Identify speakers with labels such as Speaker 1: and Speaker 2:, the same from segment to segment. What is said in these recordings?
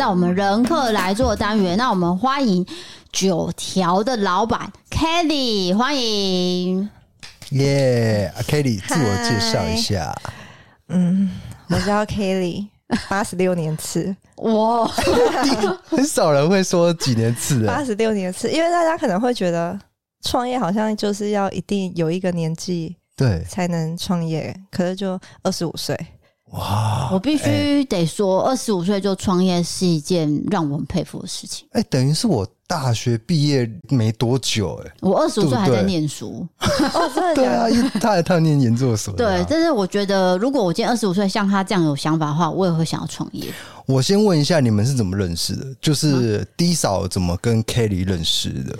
Speaker 1: 到我们人客来做单元，那我们欢迎九条的老板 Kelly，欢迎。
Speaker 2: 耶、yeah，Kelly，自我介绍一下。
Speaker 3: 嗯，我叫 Kelly，八十六年次。哇，
Speaker 2: 很少人会说几年次的。
Speaker 3: 八十六年次，因为大家可能会觉得创业好像就是要一定有一个年纪，对，才能创业。可是就二十五岁。
Speaker 1: 哇！我必须得说，二十五岁就创业是一件让我很佩服的事情。
Speaker 2: 哎、欸，等于是我大学毕业没多久、欸，哎，
Speaker 1: 我二十五岁还在念书。
Speaker 3: 哦，真的？
Speaker 2: 对啊，因为他还他念研究所。
Speaker 1: 对，但是我觉得，如果我今天二十五岁像他这样有想法的话，我也会想要创业。
Speaker 2: 我先问一下，你们是怎么认识的？就是 D 嫂怎么跟 Kelly 认识的？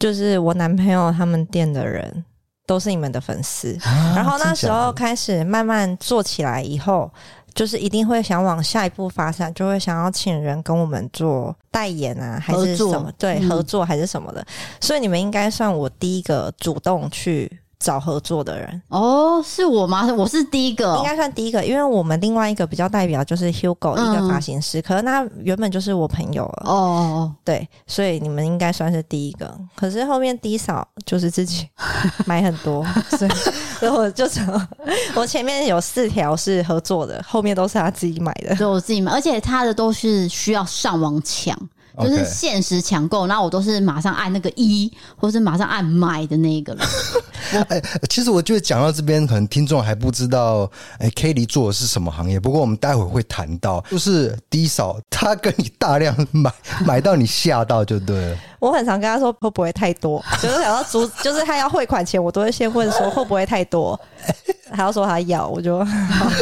Speaker 3: 就是我男朋友他们店的人。都是你们的粉丝，啊，然后那时候开始慢慢做起来以后，就是一定会想往下一步发展，就会想要请人跟我们做代言啊，还是什么？对，合作还是什么的。所以你们应该算我第一个主动去。找合作的人
Speaker 1: 哦，是我吗？我是第一个、哦，
Speaker 3: 应该算第一个，因为我们另外一个比较代表就是 Hugo 一个发型师，嗯、可能他原本就是我朋友了哦，对，所以你们应该算是第一个。可是后面 D 嫂就是自己 买很多，所以 所以我就成我前面有四条是合作的，后面都是他自己买的，
Speaker 1: 对，我自己买，而且他的都是需要上网抢。就是限时抢购，然后我都是马上按那个一，或是马上按买的那一个了。
Speaker 2: 哎，其实我觉得讲到这边，可能听众还不知道，哎，Kelly 做的是什么行业？不过我们待会会谈到，就是低嫂他跟你大量买，买到你吓到就对了。
Speaker 3: 我很常跟他说会不会太多，就是想要租，就是他要汇款前，我都会先问说会不会太多，还要说他要，我就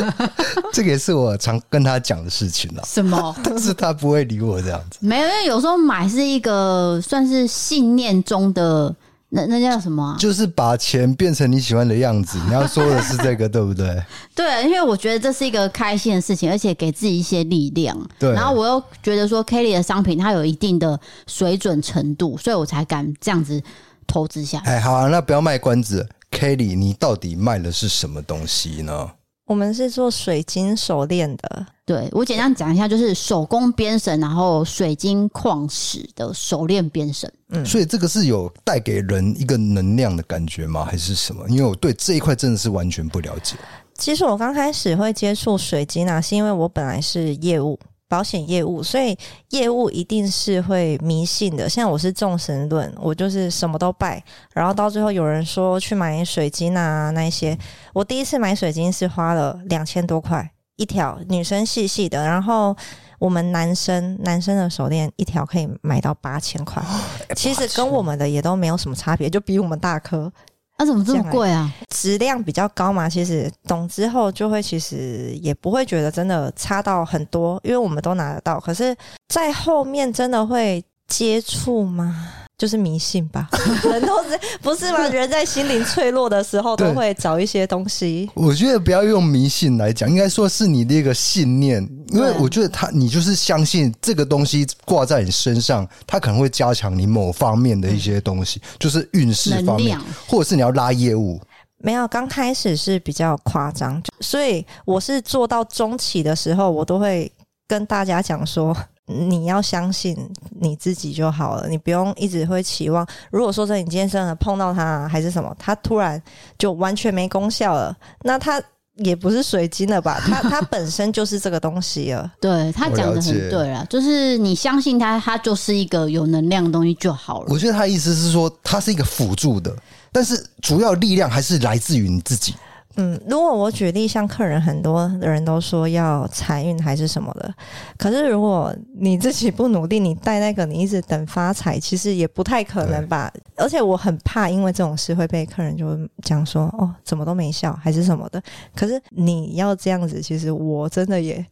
Speaker 2: 这个也是我常跟他讲的事情了。
Speaker 1: 什么？
Speaker 2: 但是他不会理我这样子。
Speaker 1: 没有，因为有时候买是一个算是信念中的。那那叫什么啊？
Speaker 2: 就是把钱变成你喜欢的样子。你要说的是这个，对不对？
Speaker 1: 对，因为我觉得这是一个开心的事情，而且给自己一些力量。对。然后我又觉得说，Kelly 的商品它有一定的水准程度，所以我才敢这样子投资下。
Speaker 2: 哎，好啊，那不要卖关子，Kelly，你到底卖的是什么东西呢？
Speaker 3: 我们是做水晶手链的。
Speaker 1: 对，我简单讲一下，就是手工编绳，然后水晶矿石的手链编绳。
Speaker 2: 嗯，所以这个是有带给人一个能量的感觉吗？还是什么？因为我对这一块真的是完全不了解。
Speaker 3: 其实我刚开始会接触水晶啊，是因为我本来是业务。保险业务，所以业务一定是会迷信的。像我是众神论，我就是什么都拜。然后到最后有人说去买水晶啊，那一些，我第一次买水晶是花了两千多块一条，女生细细的。然后我们男生男生的手链一条可以买到八千块，其实跟我们的也都没有什么差别，就比我们大颗。
Speaker 1: 那、啊、怎么这么贵啊？
Speaker 3: 质量比较高嘛，其实懂之后就会，其实也不会觉得真的差到很多，因为我们都拿得到。可是，在后面真的会接触吗？就是迷信吧，人都是不是吗？人在心灵脆弱的时候，都会找一些东西。
Speaker 2: 我觉得不要用迷信来讲，应该说是你的一个信念，因为我觉得他，你就是相信这个东西挂在你身上，它可能会加强你某方面的一些东西，就是运势方面，或者是你要拉业务。
Speaker 3: 没有，刚开始是比较夸张，所以我是做到中期的时候，我都会跟大家讲说。你要相信你自己就好了，你不用一直会期望。如果说在你今天真的碰到它还是什么，他突然就完全没功效了，那他也不是水晶了吧？他他本身就是这个东西了。
Speaker 1: 对，他讲的很对了，就是你相信他，他就是一个有能量的东西就好了。
Speaker 2: 我觉得他意思是说，它是一个辅助的，但是主要力量还是来自于你自己。
Speaker 3: 嗯，如果我举例，像客人很多人都说要财运还是什么的，可是如果你自己不努力，你带那个你一直等发财，其实也不太可能吧。而且我很怕，因为这种事会被客人就讲说哦，怎么都没效，还是什么的。可是你要这样子，其实我真的也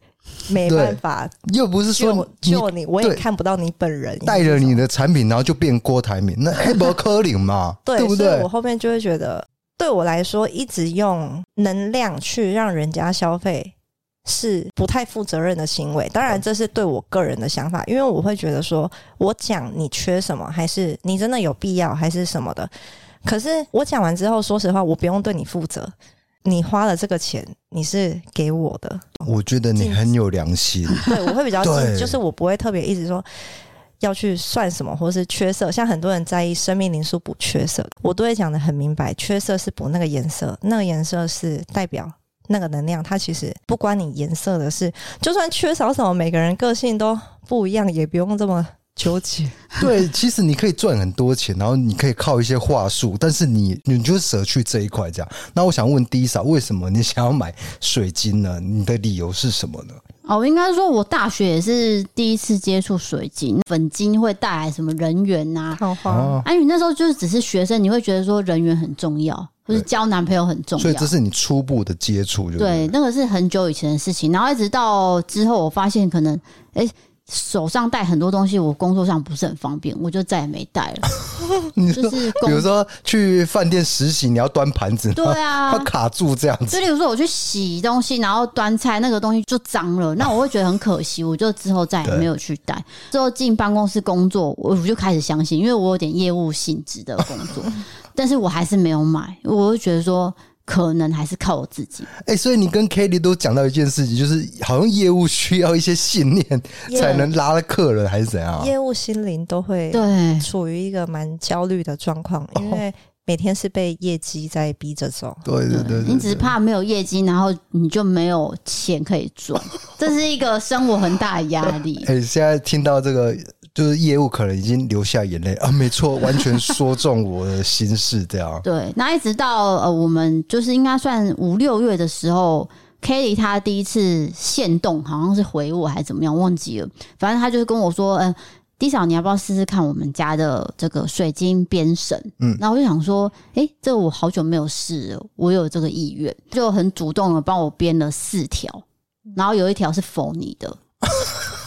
Speaker 3: 没办法。
Speaker 2: 又不是说
Speaker 3: 就，就你，我也看不到你本人
Speaker 2: 带着你的产品，然后就变郭台铭，那黑不可能嘛？
Speaker 3: 对，
Speaker 2: 对不对？
Speaker 3: 所以我后面就会觉得。对我来说，一直用能量去让人家消费是不太负责任的行为。当然，这是对我个人的想法，因为我会觉得说，我讲你缺什么，还是你真的有必要，还是什么的。可是我讲完之后，说实话，我不用对你负责，你花了这个钱，你是给我的。
Speaker 2: 我觉得你很有良心。
Speaker 3: 对，我会比较
Speaker 2: 对
Speaker 3: 就是我不会特别一直说要去算什么，或是缺色。像很多人在意生命灵数补缺色，我都会讲得很明白，缺色是补那个颜色，那个颜色是代表那个能量。它其实不关你颜色的事，就算缺少什么，每个人个性都不一样，也不用这么。纠结，
Speaker 2: 对，其实你可以赚很多钱，然后你可以靠一些话术，但是你你就舍去这一块这样。那我想问 Disa，为什么你想要买水晶呢？你的理由是什么呢？
Speaker 1: 哦，应该说我大学也是第一次接触水晶，粉晶会带来什么人缘呐？好好，哎，你那时候就是只是学生，你会觉得说人缘很重要，或是交男朋友很重要，
Speaker 2: 所以这是你初步的接触，
Speaker 1: 对，那个是很久以前的事情。然后一直到之后，我发现可能哎。欸手上带很多东西，我工作上不是很方便，我就再也没带了。
Speaker 2: 你，就是比如说去饭店实习，你要端盘子，
Speaker 1: 对啊，
Speaker 2: 它卡住这样子。
Speaker 1: 所以，例如说我去洗东西，然后端菜，那个东西就脏了，那我会觉得很可惜，我就之后再也没有去带。之后进办公室工作，我我就开始相信，因为我有点业务性质的工作，但是我还是没有买，我就觉得说。可能还是靠我自己。
Speaker 2: 哎、欸，所以你跟 Kelly 都讲到一件事情，就是好像业务需要一些信念 才能拉了客人，还是怎样？
Speaker 3: 业务心灵都会对处于一个蛮焦虑的状况，因为每天是被业绩在逼着走。
Speaker 2: 对对对，对，对，
Speaker 1: 你只是怕没有业绩，然后你就没有钱可以赚，这是一个生活很大的压力。
Speaker 2: 哎、欸，现在听到这个。就是业务可能已经流下眼泪啊，没错，完全说中我的心事，这样。
Speaker 1: 对，那一直到呃，我们就是应该算五六月的时候，Kelly 他第一次限动，好像是回我还是怎么样，忘记了。反正他就是跟我说，嗯、呃，Disa 你要不要试试看我们家的这个水晶编绳？嗯，然后我就想说，哎、欸，这个我好久没有试了，我有这个意愿，就很主动的帮我编了四条，然后有一条是 for 你的。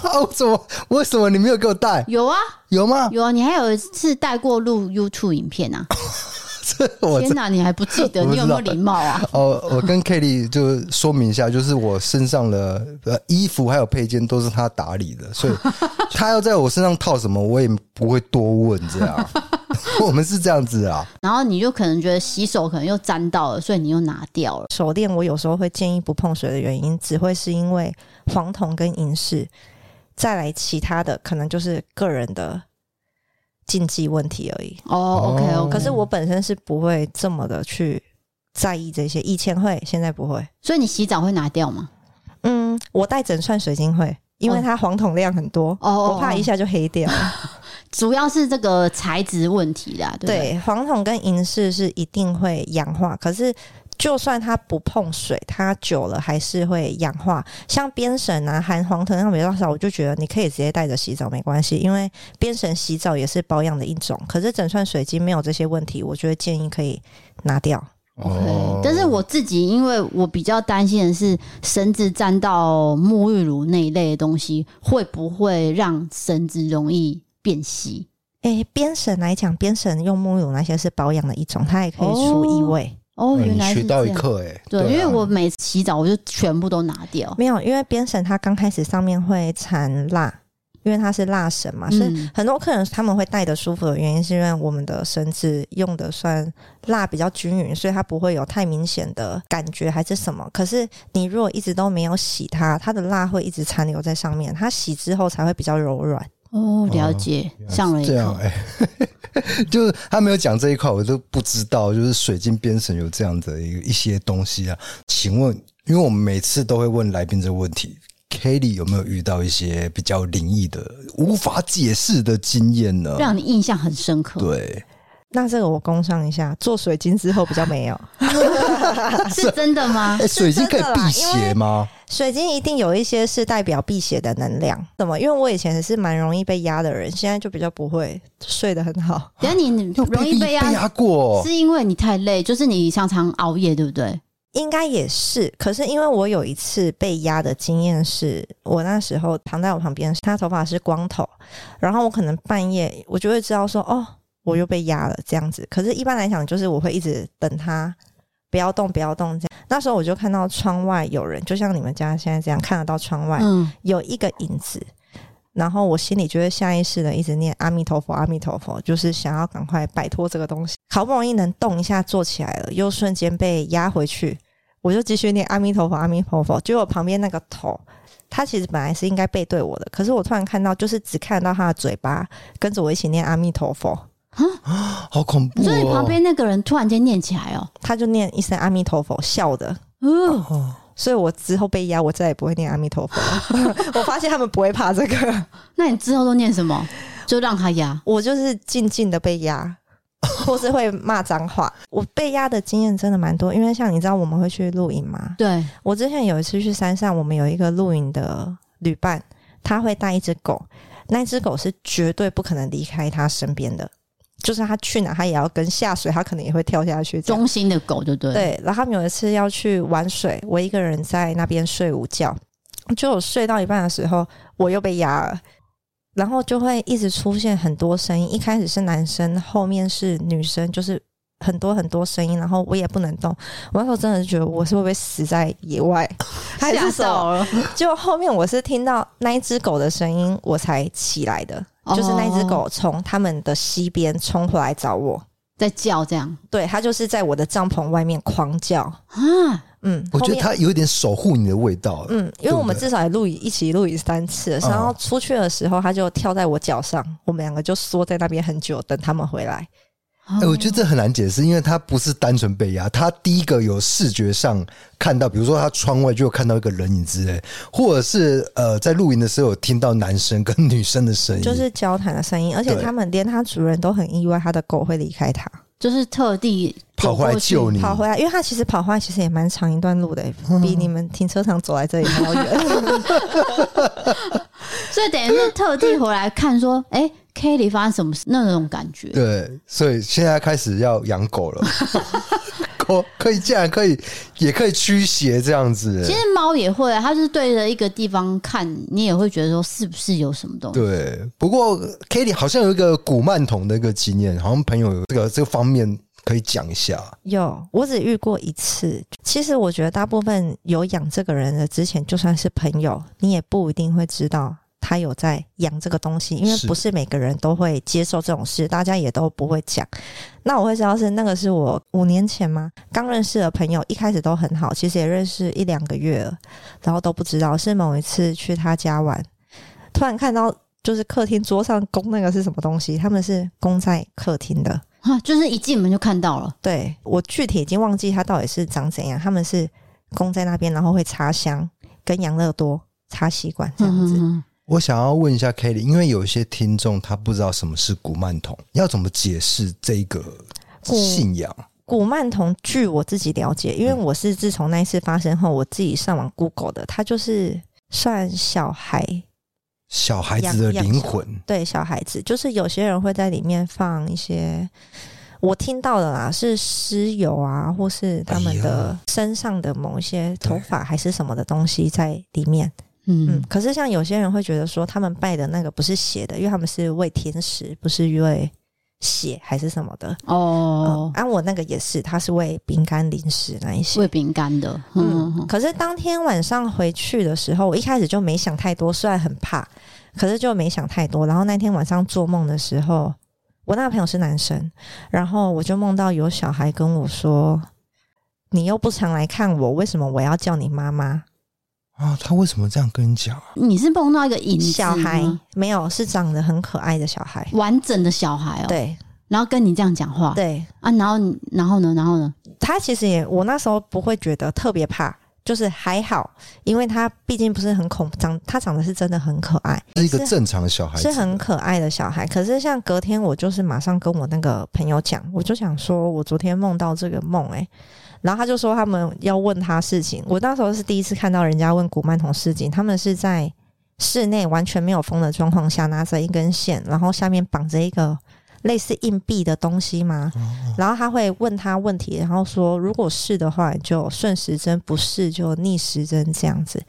Speaker 2: 哦，怎么？为什么你没有给我带？
Speaker 1: 有啊，
Speaker 2: 有吗？
Speaker 1: 有啊，你还有一次带过录 YouTube 影片啊！我天哪，你还不记得？你有没有礼貌啊？
Speaker 2: 哦，我跟 Kelly 就说明一下，就是我身上的呃衣服还有配件都是他打理的，所以 他要在我身上套什么，我也不会多问。这样，我们是这样子啊。
Speaker 1: 然后你就可能觉得洗手可能又沾到了，所以你又拿掉了
Speaker 3: 手链。我有时候会建议不碰水的原因，只会是因为黄铜跟银饰。再来其他的，可能就是个人的禁忌问题而已。
Speaker 1: 哦，OK，OK。
Speaker 3: 可是我本身是不会这么的去在意这些，以前会，现在不会。
Speaker 1: 所以你洗澡会拿掉吗？
Speaker 3: 嗯，我带整串水晶会，因为它黄铜量很多，哦，我怕一下就黑掉。
Speaker 1: 主要是这个材质问题啦，对，
Speaker 3: 对，黄铜跟银饰是一定会氧化，可是。就算它不碰水，它久了还是会氧化。像编绳啊，含黄藤量比较少，我就觉得你可以直接带着洗澡没关系，因为编绳洗澡也是保养的一种。可是整串水晶没有这些问题，我觉得建议可以拿掉。
Speaker 1: OK，但是我自己因为我比较担心的是绳子沾到沐浴乳那一类的东西，会不会让绳子容易变稀？
Speaker 3: 诶，编绳来讲，编绳用沐浴乳那些是保养的一种，它也可以除异味。
Speaker 1: 哦，原来是
Speaker 2: 学到一课哎，
Speaker 1: 对，因为我每次洗澡我就全部都拿掉。
Speaker 3: 没有，因为编绳它刚开始上面会缠蜡，因为它是蜡绳嘛，所以很多客人他们会戴的舒服的原因，是因为我们的绳子用的算蜡比较均匀，所以它不会有太明显的感觉还是什么。可是你如果一直都没有洗它，它的蜡会一直残留在上面，它洗之后才会比较柔软。
Speaker 1: 哦，了解，上了一课。这样哎，
Speaker 2: 就是他没有讲这一块，我都不知道。就是水晶编绳有这样的一一些东西啊。请问，因为我们每次都会问来宾这个问题，Kelly 有没有遇到一些比较灵异的、无法解释的经验呢？
Speaker 1: 让你印象很深刻。
Speaker 2: 对。
Speaker 3: 那这个我工商一下，做水晶之后比较没有，
Speaker 1: 是真的吗？
Speaker 2: 欸、水晶可以辟邪吗？
Speaker 3: 水晶一定有一些是代表辟邪的能量，怎么？因为我以前是蛮容易被压的人，现在就比较不会睡得很好。
Speaker 1: 等下你容易被压
Speaker 2: 过，
Speaker 1: 是因为你太累，就是你常常熬夜，对不对？
Speaker 3: 应该也是。可是因为我有一次被压的经验是，我那时候躺在我旁边，他头发是光头，然后我可能半夜我就会知道说，哦。我又被压了，这样子。可是，一般来讲，就是我会一直等他不要动，不要动。这样，那时候我就看到窗外有人，就像你们家现在这样看得到窗外，有一个影子。然后我心里就会下意识的一直念阿弥陀佛，阿弥陀佛，就是想要赶快摆脱这个东西。好不容易能动一下，坐起来了，又瞬间被压回去。我就继续念阿弥陀佛，阿弥陀佛。结果旁边那个头，他其实本来是应该背对我的，可是我突然看到，就是只看到他的嘴巴跟着我一起念阿弥陀佛。
Speaker 2: 啊，好恐怖、哦！
Speaker 1: 所以旁边那个人突然间念起来哦，
Speaker 3: 他就念一声阿弥陀佛，笑的。
Speaker 2: 哦，
Speaker 3: 所以我之后被压，我再也不会念阿弥陀佛。我发现他们不会怕这个。
Speaker 1: 那你之后都念什么？就让他压，
Speaker 3: 我就是静静的被压，或是会骂脏话。我被压的经验真的蛮多，因为像你知道我们会去露营吗？
Speaker 1: 对，
Speaker 3: 我之前有一次去山上，我们有一个露营的旅伴，他会带一只狗，那只狗是绝对不可能离开他身边的。就是他去哪，他也要跟下水，他可能也会跳下去。
Speaker 1: 忠心的狗，对不对？
Speaker 3: 对。然后他们有一次要去玩水，我一个人在那边睡午觉，就我睡到一半的时候，我又被压了，然后就会一直出现很多声音。一开始是男生，后面是女生，就是很多很多声音，然后我也不能动。我那时候真的是觉得我是会不会死在野外，吓到了。就后面我是听到那一只狗的声音，我才起来的。就是那只狗从他们的西边冲回来找我，
Speaker 1: 在叫这样。
Speaker 3: 对，它就是在我的帐篷外面狂叫
Speaker 1: 啊。
Speaker 3: 嗯，
Speaker 2: 我觉得它有一点守护你的味道。
Speaker 3: 嗯，因为我们至少也露营一起露营三次，然后出去的时候，它就跳在我脚上，我们两个就缩在那边很久，等他们回来。
Speaker 2: 哎、欸，我觉得这很难解释，因为他不是单纯被压，他第一个有视觉上看到，比如说他窗外就有看到一个人影之类，或者是呃，在露营的时候有听到男生跟女生的声音，
Speaker 3: 就是交谈的声音，而且他们连他主人都很意外，他的狗会离开他，
Speaker 1: 就是特地
Speaker 2: 跑回来救你，
Speaker 3: 跑回来，因为他其实跑回来其实也蛮长一段路的，比你们停车场走来这里还要远，
Speaker 1: 所以等于是特地回来看说，哎、欸。Kelly 发生什么事？那种感觉，
Speaker 2: 对，所以现在开始要养狗了。狗可以，竟然可以，也可以驱邪这样子。
Speaker 1: 其实猫也会，它是对着一个地方看，你也会觉得说是不是有什么东西？
Speaker 2: 对。不过 Kitty 好像有一个古曼童的一个经验，好像朋友有这个这个方面可以讲一下。
Speaker 3: 有，我只遇过一次。其实我觉得大部分有养这个人的之前，就算是朋友，你也不一定会知道。他有在养这个东西，因为不是每个人都会接受这种事，大家也都不会讲。那我会知道是那个是我五年前吗？刚认识的朋友，一开始都很好，其实也认识一两个月了，然后都不知道是某一次去他家玩，突然看到就是客厅桌上供那个是什么东西，他们是供在客厅的，
Speaker 1: 啊，就是一进门就看到了。
Speaker 3: 对，我具体已经忘记他到底是长怎样，他们是供在那边，然后会插香跟养乐多插吸管这样子。
Speaker 2: 我想要问一下 Kelly，因为有一些听众他不知道什么是古曼童，要怎么解释这个信仰？
Speaker 3: 古，曼童，据我自己了解，因为我是自从那一次发生后，我自己上网 Google 的，它就是算小孩，
Speaker 2: 小孩子的灵魂，
Speaker 3: 对，小孩子，就是有些人会在里面放一些，我听到的啦，是尸油啊，或是他们的身上的某一些头发还是什么的东西在里面。嗯，可是像有些人会觉得说，他们拜的那个不是血的，因为他们是喂天使，不是因为血还是什么的哦。按、嗯啊、我那个也是，他是喂饼干、零食那一些，
Speaker 1: 喂饼干的。嗯，嗯，
Speaker 3: 可是当天晚上回去的时候，我一开始就没想太多，虽然很怕，可是就没想太多。然后那天晚上做梦的时候，我那个朋友是男生，然后我就梦到有小孩跟我说：“你又不常来看我，为什么我要叫你妈妈？”
Speaker 2: 啊，他为什么这样跟你讲啊？
Speaker 1: 你是碰到一个影
Speaker 3: 小孩？没有，是长得很可爱的小孩，
Speaker 1: 完整的小孩哦。
Speaker 3: 对，
Speaker 1: 然后跟你这样讲话，
Speaker 3: 对
Speaker 1: 啊，然后然后呢，然后呢？
Speaker 3: 他其实也，我那时候不会觉得特别怕，就是还好，因为他毕竟不是很恐长，他长得是真的很可爱，
Speaker 2: 是一个正常的小孩，
Speaker 3: 是很可爱的小孩。可是像隔天，我就是马上跟我那个朋友讲，我就想说我昨天梦到这个梦，欸，诶。然后他就说他们要问他事情，我那时候是第一次看到人家问古曼童事情，他们是在室内完全没有风的状况下，拿着一根线，然后下面绑着一个类似硬币的东西嘛，然后他会问他问题，然后说如果是的话就顺时针，不是就逆时针这样子。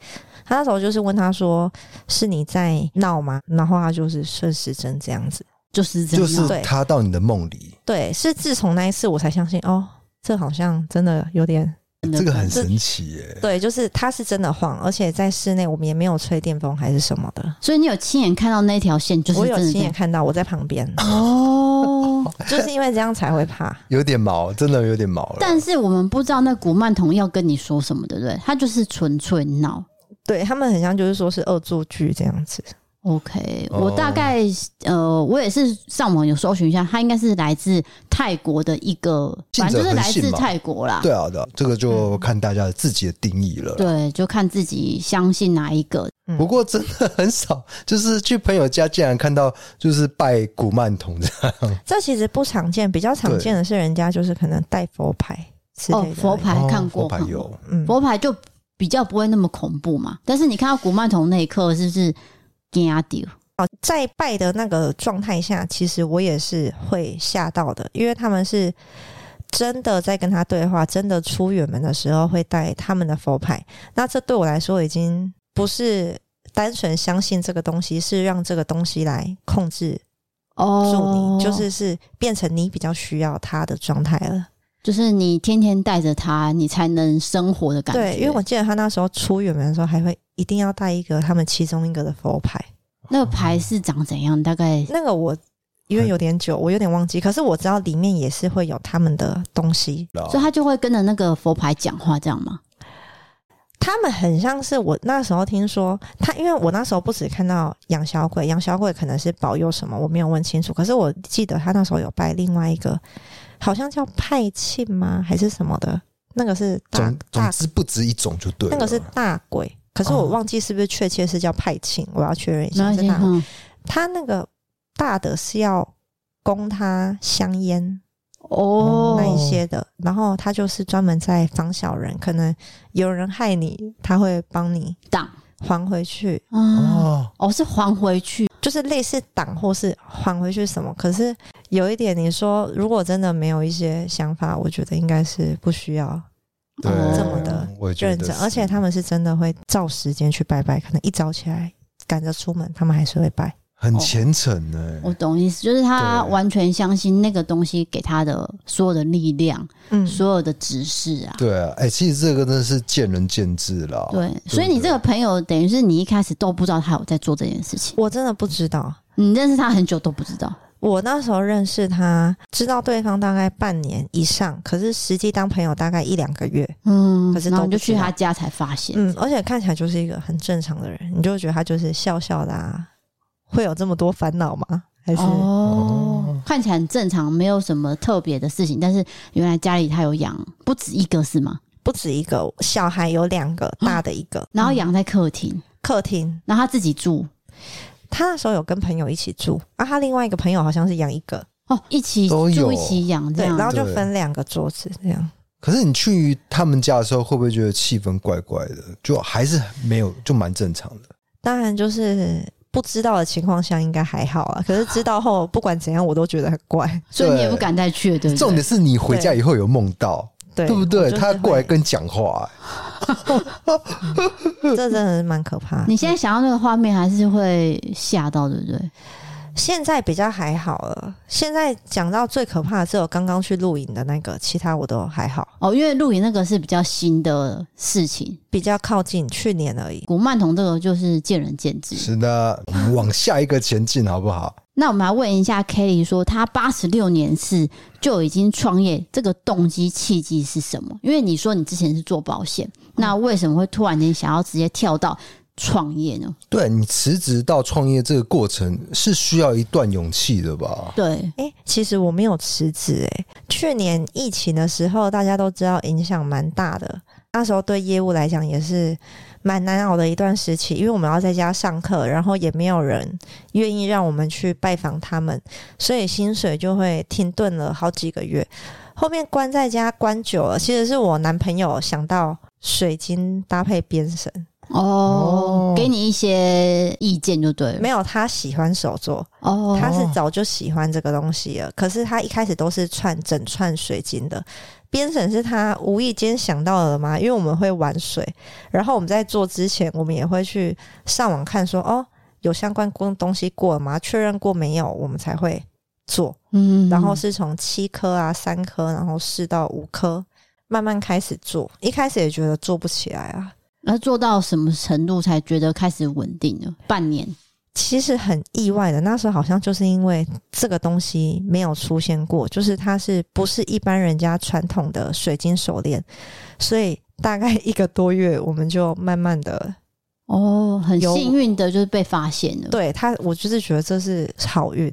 Speaker 3: 他那时候就是问他说是你在闹吗？然后他就是顺时针这样子，
Speaker 1: 就是这样，
Speaker 2: 就是他到你的梦里，
Speaker 3: 对，是自从那一次我才相信哦。这好像真的有点
Speaker 2: 这个很神奇耶。
Speaker 3: 对，就是它是真的晃，而且在室内我们也没有吹电风还是什么的。
Speaker 1: 所以你有亲眼看到那条线，就是
Speaker 3: 我有亲眼看到，我在旁边
Speaker 1: 哦，
Speaker 3: 就是因为这样才会怕，
Speaker 2: 有点毛，真的有点毛了。
Speaker 1: 但是我们不知道那古曼童要跟你说什么，对不对？他就是纯粹闹，
Speaker 3: 对他们很像就是说是恶作剧这样子。
Speaker 1: OK，我大概、哦、呃，我也是上网有搜寻一下，他应该是来自泰国的一个，反正就是来自泰国啦。
Speaker 2: 对啊，对啊，这个就看大家自己的定义了、嗯。
Speaker 1: 对，就看自己相信哪一个。
Speaker 2: 不过真的很少，就是去朋友家竟然看到就是拜古曼童这样。
Speaker 3: 这其实不常见，比较常见的是人家就是可能带佛牌
Speaker 1: 哦，佛牌看过，
Speaker 2: 哦、佛牌有，
Speaker 1: 嗯，佛牌就比较不会那么恐怖嘛。但是你看到古曼童那一刻，是不是？
Speaker 3: 哦，在拜的那个状态下，其实我也是会吓到的，因为他们是真的在跟他对话，真的出远门的时候会带他们的佛牌。那这对我来说已经不是单纯相信这个东西，是让这个东西来控制哦，住你，oh, 就是是变成你比较需要他的状态了。
Speaker 1: 就是你天天带着他，你才能生活的感觉。
Speaker 3: 对，因为我记得他那时候出远门的时候，还会一定要带一个他们其中一个的佛牌。
Speaker 1: 那个牌是长怎样？大概
Speaker 3: 那个我因为有点久，我有点忘记。可是我知道里面也是会有他们的东西，
Speaker 1: 所以他就会跟着那个佛牌讲话，这样吗？
Speaker 3: 他们很像是我那时候听说他，因为我那时候不止看到养小鬼，养小鬼可能是保佑什么，我没有问清楚。可是我记得他那时候有拜另外一个。好像叫派庆吗？还是什么的？那个是大
Speaker 2: 总之不止一种就对了。
Speaker 3: 那个是大鬼，可是我忘记是不是确切是叫派庆，哦，我要确认一下。是大，他那个大的是要供他香烟哦，那一些的。然后他就是专门在防小人，可能有人害你，他会帮你挡还回去。
Speaker 1: 哦哦，是还回去。
Speaker 3: 就是类似挡或是还回去什么，可是有一点，你说如果真的没有一些想法，我觉得应该是不需要这么的认真，而且他们是真的会照时间去拜拜，可能一早起来赶着出门，他们还是会拜。
Speaker 2: 很虔诚呢、欸哦，
Speaker 1: 我懂意思，就是他完全相信那个东西给他的所有的力量，嗯，所有的指示啊。
Speaker 2: 对啊，哎、欸，其实这个真的是见仁见智啦。
Speaker 1: 对，所以你这个朋友等于是你一开始都不知道他有在做这件事情。
Speaker 3: 我真的不知道，
Speaker 1: 你认识他很久都不知道。
Speaker 3: 我那时候认识他，知道对方大概半年以上，可是实际当朋友大概一两个月。嗯，可是都
Speaker 1: 你就去他家才发现。
Speaker 3: 嗯，而且看起来就是一个很正常的人，你就觉得他就是笑笑的啊。会有这么多烦恼吗？还是
Speaker 1: 哦，看起来很正常，没有什么特别的事情。但是原来家里他有养不止一个，是吗？
Speaker 3: 不止一个，小孩有两个，大的一个，
Speaker 1: 嗯、然后养在客厅，
Speaker 3: 客厅，
Speaker 1: 然后他自己住。
Speaker 3: 他那时候有跟朋友一起住啊，他另外一个朋友好像是养一个
Speaker 1: 哦，一起住一起养这样，
Speaker 3: 对，然后就分两个桌子这样。
Speaker 2: 可是你去他们家的时候，会不会觉得气氛怪怪的？就还是没有，就蛮正常的。
Speaker 3: 当然就是。不知道的情况下应该还好啊，可是 知道后不管怎样我都觉得很怪，
Speaker 1: 所以你也不敢再去了，对不对？
Speaker 2: 重点是你回家以后有梦到，对，对不对？他过来跟讲话，
Speaker 3: 这真的是蛮可怕的。
Speaker 1: 你现在想到那个画面，还是会吓到，对不对？
Speaker 3: 现在比较还好了。现在讲到最可怕的是我刚刚去露营的那个，其他我都还好
Speaker 1: 哦。因为露营那个是比较新的事情，
Speaker 3: 比较靠近去年而已。
Speaker 1: 古曼童这个就是见仁见智。
Speaker 2: 是的，我们往下一个前进好不好？
Speaker 1: 那我们来问一下 Kelly，说他八十六年是就已经创业，这个动机契机是什么？因为你说你之前是做保险，那为什么会突然间想要直接跳到？创业呢？对，
Speaker 2: 你辞职到创业这个过程是需要一段勇气的吧？
Speaker 1: 对，
Speaker 3: 哎、欸，其实我没有辞职，哎，去年疫情的时候，大家都知道影响蛮大的，那时候对业务来讲也是蛮难熬的一段时期，因为我们要在家上课，然后也没有人愿意让我们去拜访他们，所以薪水就会停顿了好几个月。后面关在家关久了，其实是我男朋友想到水晶搭配编绳。
Speaker 1: 哦，给你一些意见就对了。
Speaker 3: 没有，他喜欢手作，哦，他是早就喜欢这个东西了。可是他一开始都是串整串水晶的，编审是他无意间想到的吗？因为我们会玩水，然后我们在做之前，我们也会去上网看说，哦，有相关东西过了吗？确认过没有，我们才会做。嗯，然后是从七颗啊，三颗，然后试到五颗。慢慢开始做，一开始也觉得做不起来啊。
Speaker 1: 那做到什么程度才觉得开始稳定了？半年，
Speaker 3: 其实很意外的，那时候好像就是因为这个东西没有出现过，就是它是不是一般人家传统的水晶手链，所以大概一个多月，我们就慢慢的
Speaker 1: 哦，很幸运的就是被发现了。
Speaker 3: 对他，我就是觉得这是好运。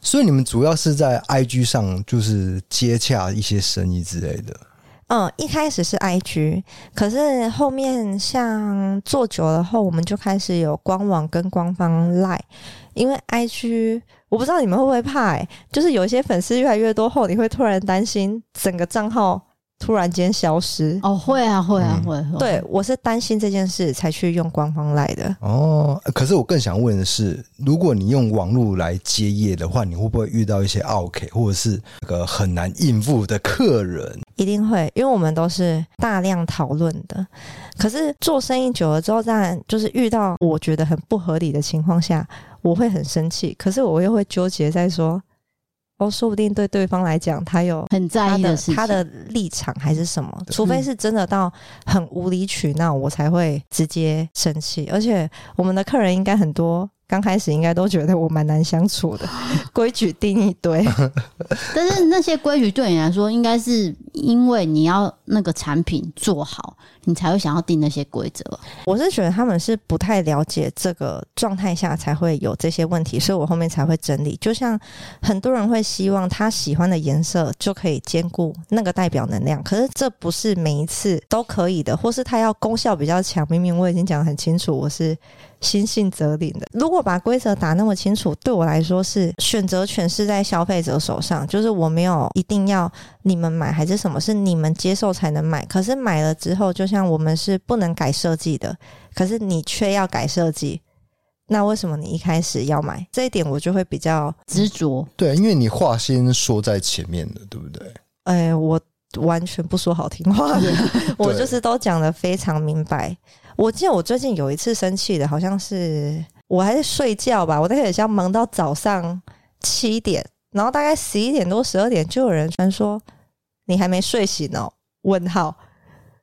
Speaker 2: 所以你们主要是在 IG 上就是接洽一些生意之类的。
Speaker 3: 嗯，一开始是 IG，可是后面像做久了后，我们就开始有官网跟官方 Line，因为 IG 我不知道你们会不会怕欸，就是有一些粉丝越来越多后，你会突然担心整个账号。突然间消失
Speaker 1: 哦，会啊，会啊，会。会
Speaker 3: 对，我是担心这件事才去用官方来的。
Speaker 2: 哦，可是我更想问的是，如果你用网络来接业的话，你会不会遇到一些奥客，或者是那个很难应付的客人？
Speaker 3: 一定会，因为我们都是大量讨论的。可是做生意久了之后，当然就是遇到我觉得很不合理的情况下，我会很生气。可是我又会纠结在说。哦，说不定对对方来讲，他有
Speaker 1: 很在意的事情，
Speaker 3: 他的立场还是什么？除非是真的到很无理取闹，我才会直接生气。而且我们的客人应该很多。刚开始应该都觉得我蛮难相处的，规矩定一堆。
Speaker 1: 但是那些规矩对你来说，应该是因为你要那个产品做好，你才会想要定那些规则。
Speaker 3: 我是觉得他们是不太了解这个状态下才会有这些问题，所以我后面才会整理。就像很多人会希望他喜欢的颜色就可以兼顾那个代表能量，可是这不是每一次都可以的，或是他要功效比较强。明明我已经讲得很清楚，我是。心性则灵的。如果把规则打那么清楚，对我来说是选择权是在消费者手上，就是我没有一定要你们买还是什么，是你们接受才能买。可是买了之后，就像我们是不能改设计的，可是你却要改设计，那为什么你一开始要买？这一点我就会比较执着。
Speaker 2: 对，因为你话先说在前面的，对不对？
Speaker 3: 哎，我完全不说好听话的，我就是都讲得非常明白。我记得我最近有一次生气的，好像是我还在睡觉吧，我在很像忙到早上七点，然后大概十一点多、十二点就有人传说你还没睡醒哦？问号。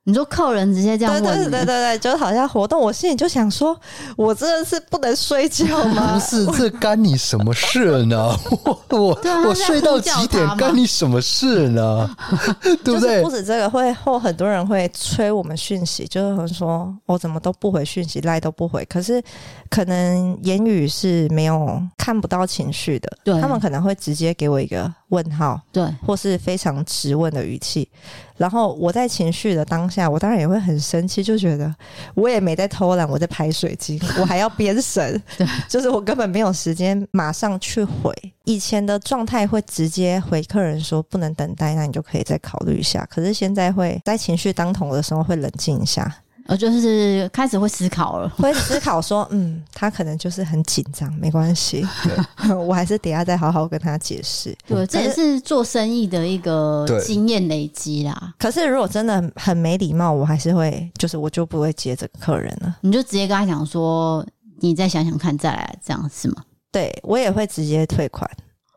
Speaker 1: 你说客人直接这样问？
Speaker 3: 对对对对对，就好像活动，我心里就想说，我真的是不能睡觉吗？
Speaker 2: 不是，这干你什么事呢？我我我睡到几点，干你什么事呢？对不对？
Speaker 3: 不止这个，会后很多人会催我们讯息，就是说我怎么都不回讯息，赖都不回。可是可能言语是没有看不到情绪的，对，他们可能会直接给我一个问号，对，或是非常质问的语气。然后我在情绪的当下，我当然也会很生气，就觉得我也没在偷懒，我在排水晶，我还要编绳，对，就是我根本没有时间马上去回。以前的状态会直接回客人说不能等待，那你就可以再考虑一下。可是现在会在情绪当头的时候会冷静一下。
Speaker 1: 我就是开始会思考了，
Speaker 3: 会思考说，嗯，他可能就是很紧张，没关系，我还是等下再好好跟他解释。
Speaker 1: 对，这也是做生意的一个经验累积啦。
Speaker 3: 可是如果真的很没礼貌，我还是会，就是我就不会接这个客人了。
Speaker 1: 你就直接跟他讲说，你再想想看，再来这样是吗？
Speaker 3: 对，我也会直接退款。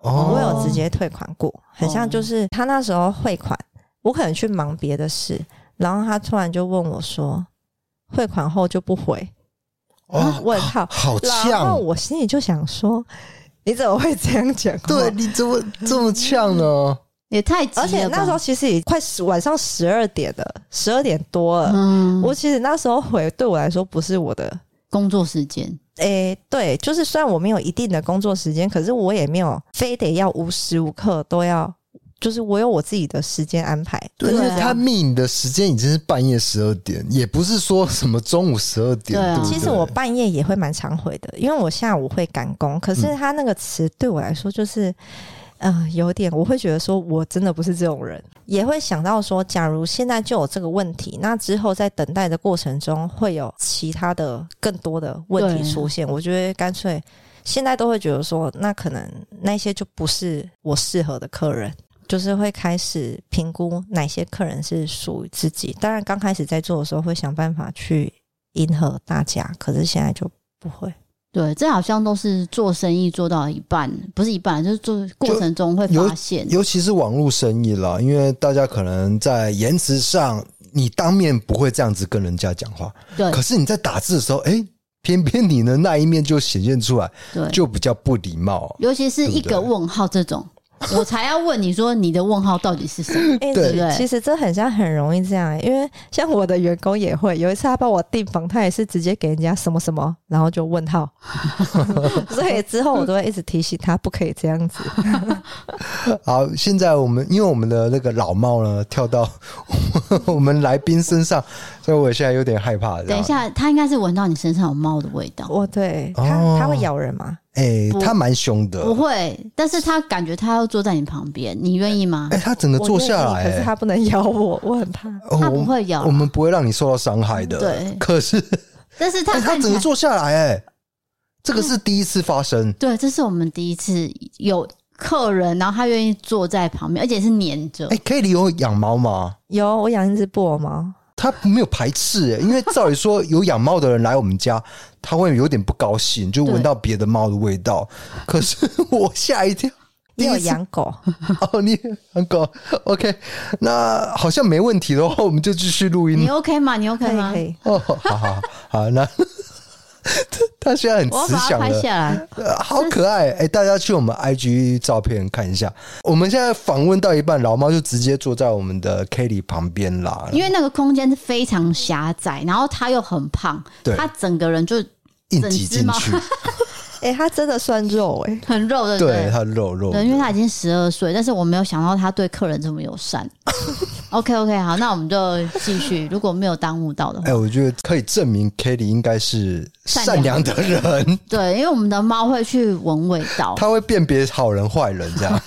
Speaker 3: 哦，我有直接退款过，很像就是他那时候汇款，我可能去忙别的事，然后他突然就问我说。汇款后就不回，哦，问号，
Speaker 2: 好呛！
Speaker 3: 然后我心里就想说，你怎么会这样讲？
Speaker 2: 对，你怎么这么呛呢？
Speaker 1: 也太急了，
Speaker 3: 而且那时候其实也快晚上十二点了，十二点多了。嗯，我其实那时候回对我来说不是我的
Speaker 1: 工作时间。
Speaker 3: 诶，对，就是虽然我没有一定的工作时间，可是我也没有非得要无时无刻都要。就是我有我自己的时间安排，
Speaker 2: 对，因为他命的时间已经是半夜十二点，也不是说什么中午十二点。对，对，对，
Speaker 3: 其实我半夜也会蛮常回的，因为我下午会赶工。可是他那个词对我来说就是，嗯、呃，有点，我会觉得说我真的不是这种人，也会想到说，假如现在就有这个问题，那之后在等待的过程中会有其他的更多的问题出现，我觉得干脆现在都会觉得说，那可能那些就不是我适合的客人。就是会开始评估哪些客人是属于自己。当然，刚开始在做的时候会想办法去迎合大家，可是现在就不会。
Speaker 1: 对，这好像都是做生意做到一半，不是一半，就是做过程中会发现，
Speaker 2: 尤其是网络生意啦，因为大家可能在言辞上，你当面不会这样子跟人家讲话，
Speaker 1: 对，
Speaker 2: 可是你在打字的时候，哎。偏偏你的那一面就显现出来，
Speaker 1: 对，
Speaker 2: 就比较不礼貌。
Speaker 1: 尤其是一个问号这种。我才要问你说，你的问号到底是什
Speaker 3: 么？对其实这很像很容易这样，因为像我的员工也会有一次他帮我订房，他也是直接给人家什么什么，然后就问号，所以之后我都会一直提醒他不可以这样子。
Speaker 2: 好，现在我们因为我们的那个老猫呢跳到我们来宾身上，所以我现在有点害怕。
Speaker 1: 等一下，它应该是闻到你身上有猫的味道。
Speaker 3: 哦，对，它、哦、他会咬人吗？
Speaker 2: 哎、欸，他蛮凶的，
Speaker 1: 不会，但是它感觉它要坐在你旁边，你愿意吗？
Speaker 2: 哎、欸，他整个坐下来、欸，
Speaker 3: 可是它不能咬我，我很怕。
Speaker 1: 他不会咬，
Speaker 2: 我们不会让你受到伤害的。
Speaker 1: 对，
Speaker 2: 可是，
Speaker 1: 但是他、欸、
Speaker 2: 他整个坐下来、欸，哎，这个是第一次发生。
Speaker 1: 对，这是我们第一次有客人，然后他愿意坐在旁边，而且是黏着。
Speaker 2: 哎、欸，Kelly 有养猫吗？
Speaker 3: 有，我养一只布偶猫。
Speaker 2: 他没有排斥、欸，因为照理说有养猫的人来我们家，他会有点不高兴，就闻到别的猫的味道。可是我吓一跳，
Speaker 3: 你有养狗
Speaker 2: 哦？你养狗？OK，那好像没问题的话，我们就继续录音。
Speaker 1: 你 OK 吗？你 OK 吗？
Speaker 2: 哦，好好好，好那。他现在很慈祥的，拍下来，好可爱！哎、欸，大家去我们 IG 照片看一下。我们现在访问到一半，老猫就直接坐在我们的 Kelly 旁边啦。
Speaker 1: 因为那个空间是非常狭窄，然后他又很胖，对，他整个人就
Speaker 2: 硬挤进去。
Speaker 3: 哎、欸，他真的算肉哎、欸，
Speaker 1: 很肉的，
Speaker 2: 对，他肉肉。
Speaker 1: 对，因为他已经十二岁，但是我没有想到他对客人这么友善。OK OK，好，那我们就继续。如果没有耽误到的话，哎、
Speaker 2: 欸，我觉得可以证明 Kitty 应该是善良的人。
Speaker 1: 对，因为我们的猫会去闻味道，
Speaker 2: 它会辨别好人坏人这样。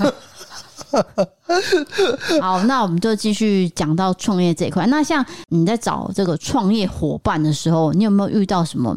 Speaker 1: 好，那我们就继续讲到创业这一块。那像你在找这个创业伙伴的时候，你有没有遇到什么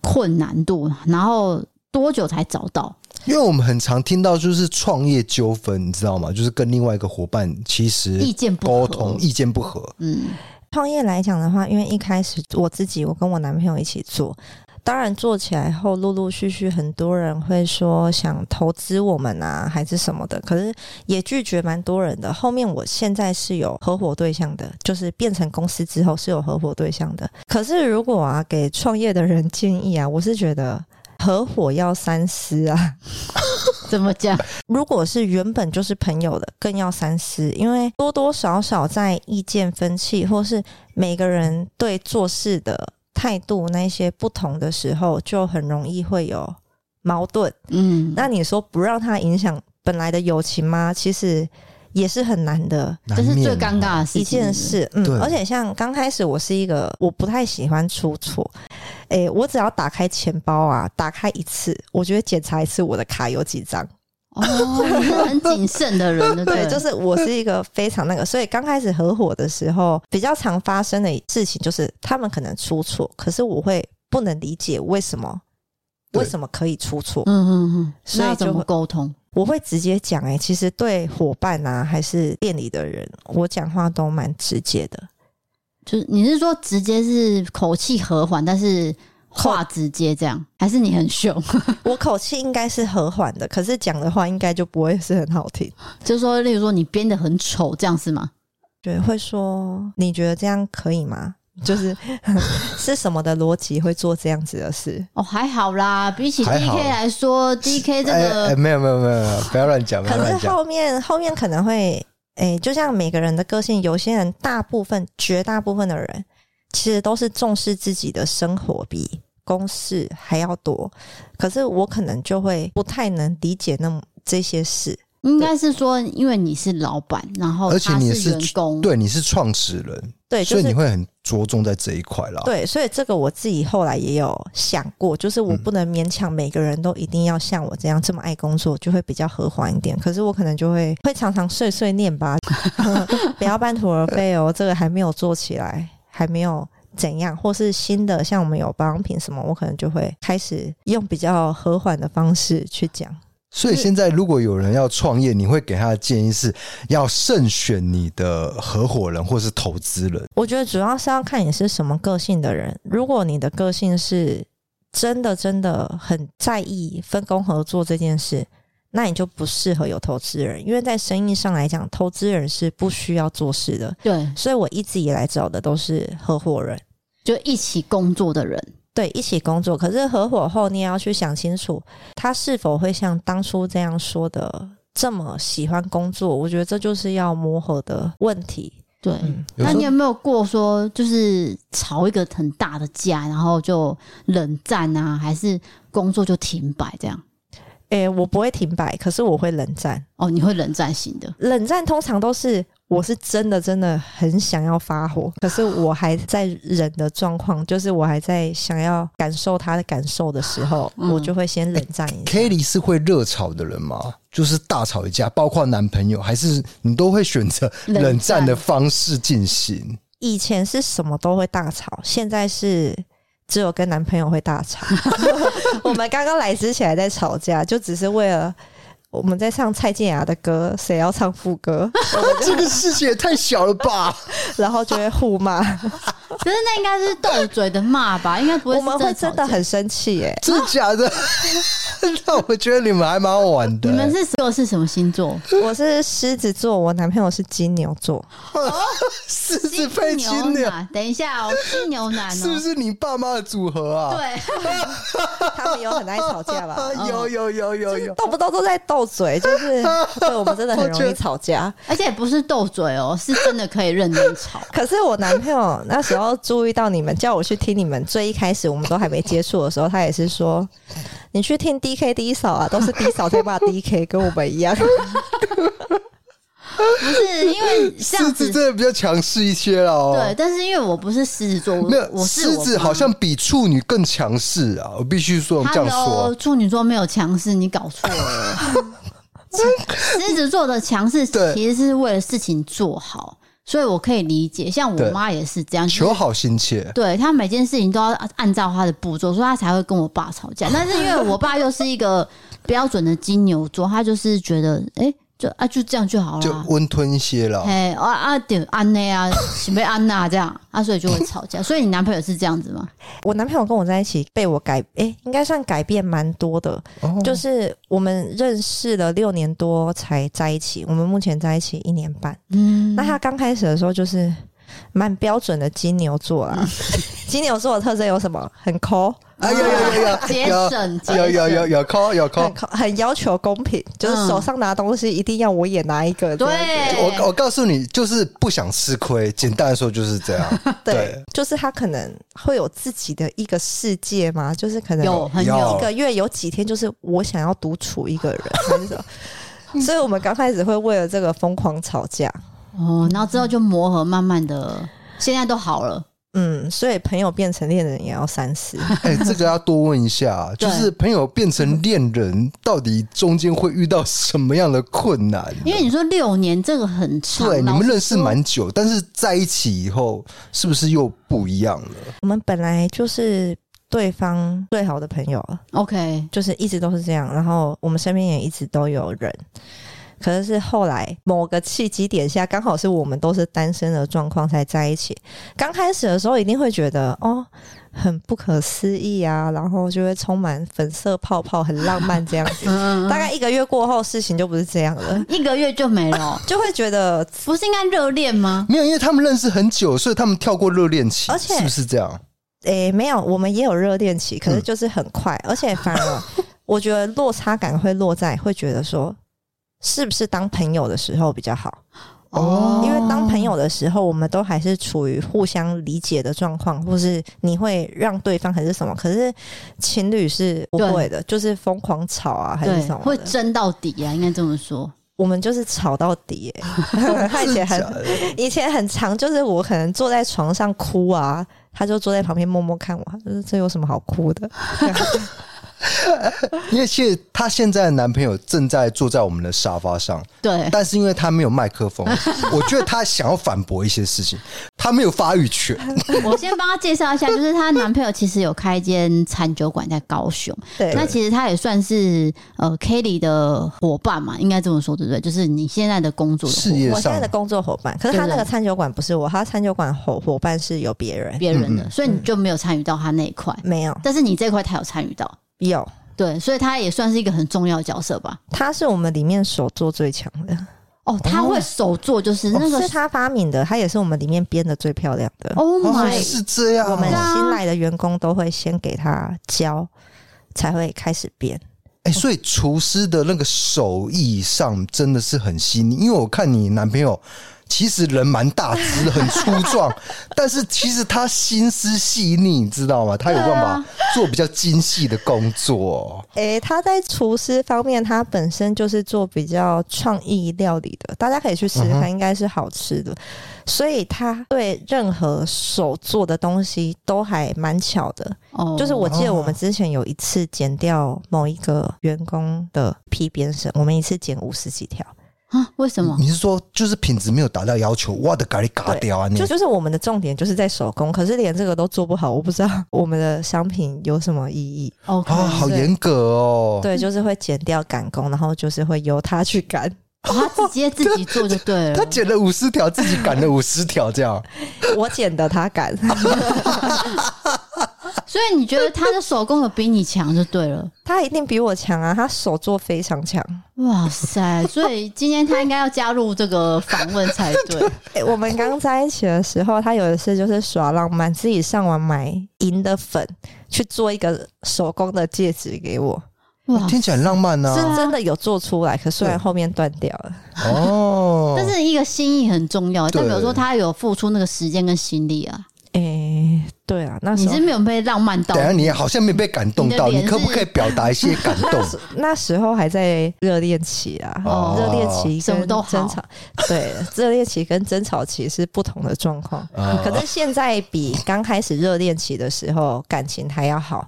Speaker 1: 困难度？然后多久才找到？
Speaker 2: 因为我们很常听到就是创业纠纷，你知道吗？就是跟另外一个伙伴其实意见不沟通，意见不合。
Speaker 3: 嗯，创业来讲的话，因为一开始我自己，我跟我男朋友一起做，当然做起来后，陆陆续续很多人会说想投资我们啊，还是什么的，可是也拒绝蛮多人的。后面我现在是有合伙对象的，就是变成公司之后是有合伙对象的。可是如果啊，给创业的人建议啊，我是觉得。合伙要三思啊？
Speaker 1: 怎么讲？
Speaker 3: 如果是原本就是朋友的，更要三思，因为多多少少在意见分歧，或是每个人对做事的态度那些不同的时候，就很容易会有矛盾。嗯，那你说不让他影响本来的友情吗？其实。也是很难的，
Speaker 1: 这是最尴尬的一件事。
Speaker 3: 嗯，而且像刚开始，我是一个我不太喜欢出错。哎、欸，我只要打开钱包啊，打开一次，我觉得检查一次我的卡有几张。
Speaker 1: 哦，很谨慎的人，对，
Speaker 3: 对，就是我是一个非常那个，所以刚开始合伙的时候，比较常发生的事情就是他们可能出错，可是我会不能理解为什么，为什么可以出错？嗯嗯嗯，所以
Speaker 1: 怎么沟通？
Speaker 3: 我会直接讲，哎，其实对伙伴啊，还是店里的人，我讲话都蛮直接的。
Speaker 1: 就是你是说直接是口气和缓，但是话直接这样，还是你很凶？
Speaker 3: 我口气应该是和缓的，可是讲的话应该就不会是很好听。
Speaker 1: 就是说，例如说你编的很丑，这样是吗？
Speaker 3: 对，会说你觉得这样可以吗？就是 是什么的逻辑会做这样子的事？
Speaker 1: 哦，还好啦，比起 DK 来说，DK 这个、
Speaker 2: 欸欸、没有没有没有没有，不要乱讲。
Speaker 3: 可是后面后面可能会，哎、欸，就像每个人的个性，有些人大部分绝大部分的人，其实都是重视自己的生活比公事还要多。可是我可能就会不太能理解那么这些事。
Speaker 1: 应该是说，因为你是老板，然后而且你是员工，
Speaker 2: 对，你是创始人，
Speaker 3: 对，
Speaker 2: 所以你会很着重在这一块啦。
Speaker 3: 对，所以这个我自己后来也有想过，就是我不能勉强每个人都一定要像我这样这么爱工作，就会比较和缓一点。可是我可能就会会常常碎碎念吧，不要半途而废哦，这个还没有做起来，还没有怎样，或是新的，像我们有保养品什么，我可能就会开始用比较和缓的方式去讲。
Speaker 2: 所以现在，如果有人要创业，你会给他的建议是要慎选你的合伙人或是投资人。
Speaker 3: 我觉得主要是要看你是什么个性的人。如果你的个性是真的真的很在意分工合作这件事，那你就不适合有投资人，因为在生意上来讲，投资人是不需要做事的。
Speaker 1: 对，
Speaker 3: 所以我一直以来找的都是合伙人，
Speaker 1: 就一起工作的人。
Speaker 3: 对，一起工作。可是合伙后，你也要去想清楚，他是否会像当初这样说的这么喜欢工作。我觉得这就是要磨合的问题。
Speaker 1: 对，
Speaker 3: 嗯，
Speaker 1: 那你有没有过说，就是吵一个很大的架，然后就冷战啊，还是工作就停摆这样？
Speaker 3: 诶、欸，我不会停摆，可是我会冷战。
Speaker 1: 哦，你会冷战型的？
Speaker 3: 冷战通常都是我是真的真的很想要发火，可是我还在忍的状况，就是我还在想要感受他的感受的时候，嗯、我就会先冷战一下。
Speaker 2: 欸、Kelly 是会热吵的人吗？就是大吵一架，包括男朋友，还是你都会选择冷战的方式进行？
Speaker 3: 以前是什么都会大吵，现在是。只有跟男朋友会大吵。我们刚刚来之前还在吵架，就只是为了我们在唱蔡健雅的歌，谁要唱副歌？
Speaker 2: 这个世界也太小了吧！
Speaker 3: 然后就会互骂。
Speaker 1: 可是那应该是斗嘴的骂吧？应该不会。
Speaker 3: 我们会真的很生气耶？
Speaker 2: 真的假的？那我觉得你们还蛮好玩的。
Speaker 1: 你们是个是什么星座？
Speaker 3: 我是狮子座，我男朋友是金牛座。
Speaker 1: 哦，
Speaker 2: 狮子配金牛。
Speaker 1: 等一下哦，金牛男
Speaker 2: 是不是你爸妈的组合啊？
Speaker 1: 对，
Speaker 3: 他们有很爱吵架吧？
Speaker 2: 有有有有有，
Speaker 3: 动不动都在斗嘴，就是对我们真的很容易吵架，
Speaker 1: 而且不是斗嘴哦，是真的可以认真吵。
Speaker 3: 可是我男朋友那时候注意到你们，叫我去听你们最一开始我们都还没接触的时候，他也是说。你去听 D K D 嫂啊，都是 D 嫂在骂 D K，跟我们一样。
Speaker 1: 不是因为狮
Speaker 2: 子真的比较强势一些哦。
Speaker 1: 对，但是因为我不是狮子座，没有，
Speaker 2: 狮子好像比处女更强势啊！我必须说这样说，
Speaker 1: 处女座没有强势，你搞错了。狮子座的强势其实是为了事情做好。所以我可以理解，像我妈也是这样，
Speaker 2: 求好心切。
Speaker 1: 对，她每件事情都要按照她的步骤，所以她才会跟我爸吵架。但是因为我爸又是一个标准的金牛座，他就是觉得，哎、欸。就啊，就这样就好了，
Speaker 2: 就温吞一些了。
Speaker 1: 哎，啊啊，点安内啊，准备安娜这样啊，所以就会吵架。所以你男朋友是这样子吗？
Speaker 3: 我男朋友跟我在一起，被我改，哎、欸，应该算改变蛮多的。哦、就是我们认识了六年多才在一起，我们目前在一起一年半。嗯，那他刚开始的时候就是蛮标准的金牛座啊。金牛座的特征有什么？很抠。
Speaker 2: 啊有有有有
Speaker 1: 节省，
Speaker 2: 有有有有抠有抠，
Speaker 3: 很要求公平，就是手上拿东西一定要我也拿一个。对，
Speaker 2: 我我告诉你，就是不想吃亏。简单的说就是这样。对，
Speaker 3: 就是他可能会有自己的一个世界嘛，就是可能
Speaker 1: 有很有
Speaker 3: 一个月有几天，就是我想要独处一个人？所以我们刚开始会为了这个疯狂吵架。
Speaker 1: 哦，然后之后就磨合，慢慢的，现在都好了。
Speaker 3: 嗯，所以朋友变成恋人也要三思。
Speaker 2: 哎、欸，这个要多问一下，就是朋友变成恋人，到底中间会遇到什么样的困难？
Speaker 1: 因为你说六年这个很长，
Speaker 2: 对，你们认识蛮久，但是在一起以后是不是又不一样了？
Speaker 3: 我们本来就是对方最好的朋友了
Speaker 1: ，OK，
Speaker 3: 就是一直都是这样，然后我们身边也一直都有人。可能是后来某个契机点下，刚好是我们都是单身的状况才在一起。刚开始的时候，一定会觉得哦，很不可思议啊，然后就会充满粉色泡泡，很浪漫这样子。大概一个月过后，事情就不是这样了，
Speaker 1: 一个月就没了，
Speaker 3: 就会觉得
Speaker 1: 不是应该热恋吗？
Speaker 2: 没有，因为他们认识很久，所以他们跳过热恋期，而且是不是这样？
Speaker 3: 诶，没有，我们也有热恋期，可是就是很快，而且反而我觉得落差感会落在会觉得说。是不是当朋友的时候比较好？哦，因为当朋友的时候，我们都还是处于互相理解的状况，或是你会让对方还是什么？可是情侣是不会的，就是疯狂吵啊，还是什么？
Speaker 1: 会争到底啊，应该这么说。
Speaker 3: 我们就是吵到底，他以前很以前很长，就是我可能坐在床上哭啊，他就坐在旁边默默看我，就是这有什么好哭的？
Speaker 2: 因为其实她现在的男朋友正在坐在我们的沙发上，
Speaker 1: 对，
Speaker 2: 但是因为他没有麦克风，我觉得他想要反驳一些事情，他没有发育权。
Speaker 1: 我先帮他介绍一下，就是她男朋友其实有开一间餐酒馆在高雄，
Speaker 3: 对，
Speaker 1: 那其实他也算是呃 Kelly 的伙伴嘛，应该这么说对不对？就是你现在的工作的
Speaker 2: 事业上，
Speaker 3: 我现在的工作伙伴，可是他那个餐酒馆不是我，他餐酒馆伙伙伴是有别人，
Speaker 1: 别人的，所以你就没有参与到他那一块，
Speaker 3: 没有，
Speaker 1: 但是你这块他有参与到，
Speaker 3: 有。
Speaker 1: 对，所以他也算是一个很重要的角色吧。
Speaker 3: 他是我们里面手做最强的
Speaker 1: 哦，他会手做，就是那个、
Speaker 3: 哦、是他发明的，他也是我们里面编的最漂亮的。
Speaker 1: Oh my，
Speaker 2: 是这样。
Speaker 3: 我们新来的员工都会先给他教，才会开始编。
Speaker 2: 哎、欸，所以厨师的那个手艺上真的是很细腻，因为我看你男朋友。其实人蛮大只，很粗壮，但是其实他心思细腻，你知道吗？他有办法做比较精细的工作。
Speaker 3: 诶、欸，他在厨师方面，他本身就是做比较创意料理的，大家可以去试试看，应该是好吃的。所以他对任何手做的东西都还蛮巧的。哦，就是我记得我们之前有一次剪掉某一个员工的皮边绳，我们一次剪五十几条。
Speaker 1: 啊？为什么？
Speaker 2: 你是说就是品质没有达到要求，哇的咖喱嘎掉啊？
Speaker 3: 就就是我们的重点就是在手工，可是连这个都做不好，我不知道我们的商品有什么意义。
Speaker 1: 哦，
Speaker 2: 好严格哦。
Speaker 3: 对，就是会剪掉赶工，然后就是会由他去赶。
Speaker 1: 哦，他直接自己做就对了。
Speaker 2: 他剪了五十条，自己赶了五十条，这样。
Speaker 3: 我剪的，他赶。
Speaker 1: 所以你觉得他的手工有比你强就对了，
Speaker 3: 他一定比我强啊！他手作非常强。
Speaker 1: 哇塞！所以今天他应该要加入这个访问才对。
Speaker 3: 欸、我们刚在一起的时候，他有一次就是耍浪漫，自己上网买银的粉去做一个手工的戒指给我。
Speaker 1: 哇，
Speaker 2: 听起来很浪漫呢、啊，
Speaker 3: 是真的有做出来，可虽然后面断掉了。
Speaker 2: 哦，
Speaker 1: 但是一个心意很重要，代表说他有付出那个时间跟心力啊。
Speaker 3: 哎、欸，对啊，那时候
Speaker 1: 你是没有被浪漫到，
Speaker 2: 等下你好像没被感动到，你，你可不可以表达一些感动？
Speaker 3: 那，时候还在热恋期啊，
Speaker 1: 哦，
Speaker 3: 热恋期
Speaker 1: 什么都
Speaker 3: 争吵，对，热恋期跟争吵期是不同的状况。
Speaker 2: 哦，
Speaker 3: 可是现在比刚开始热恋期的时候感情还要好。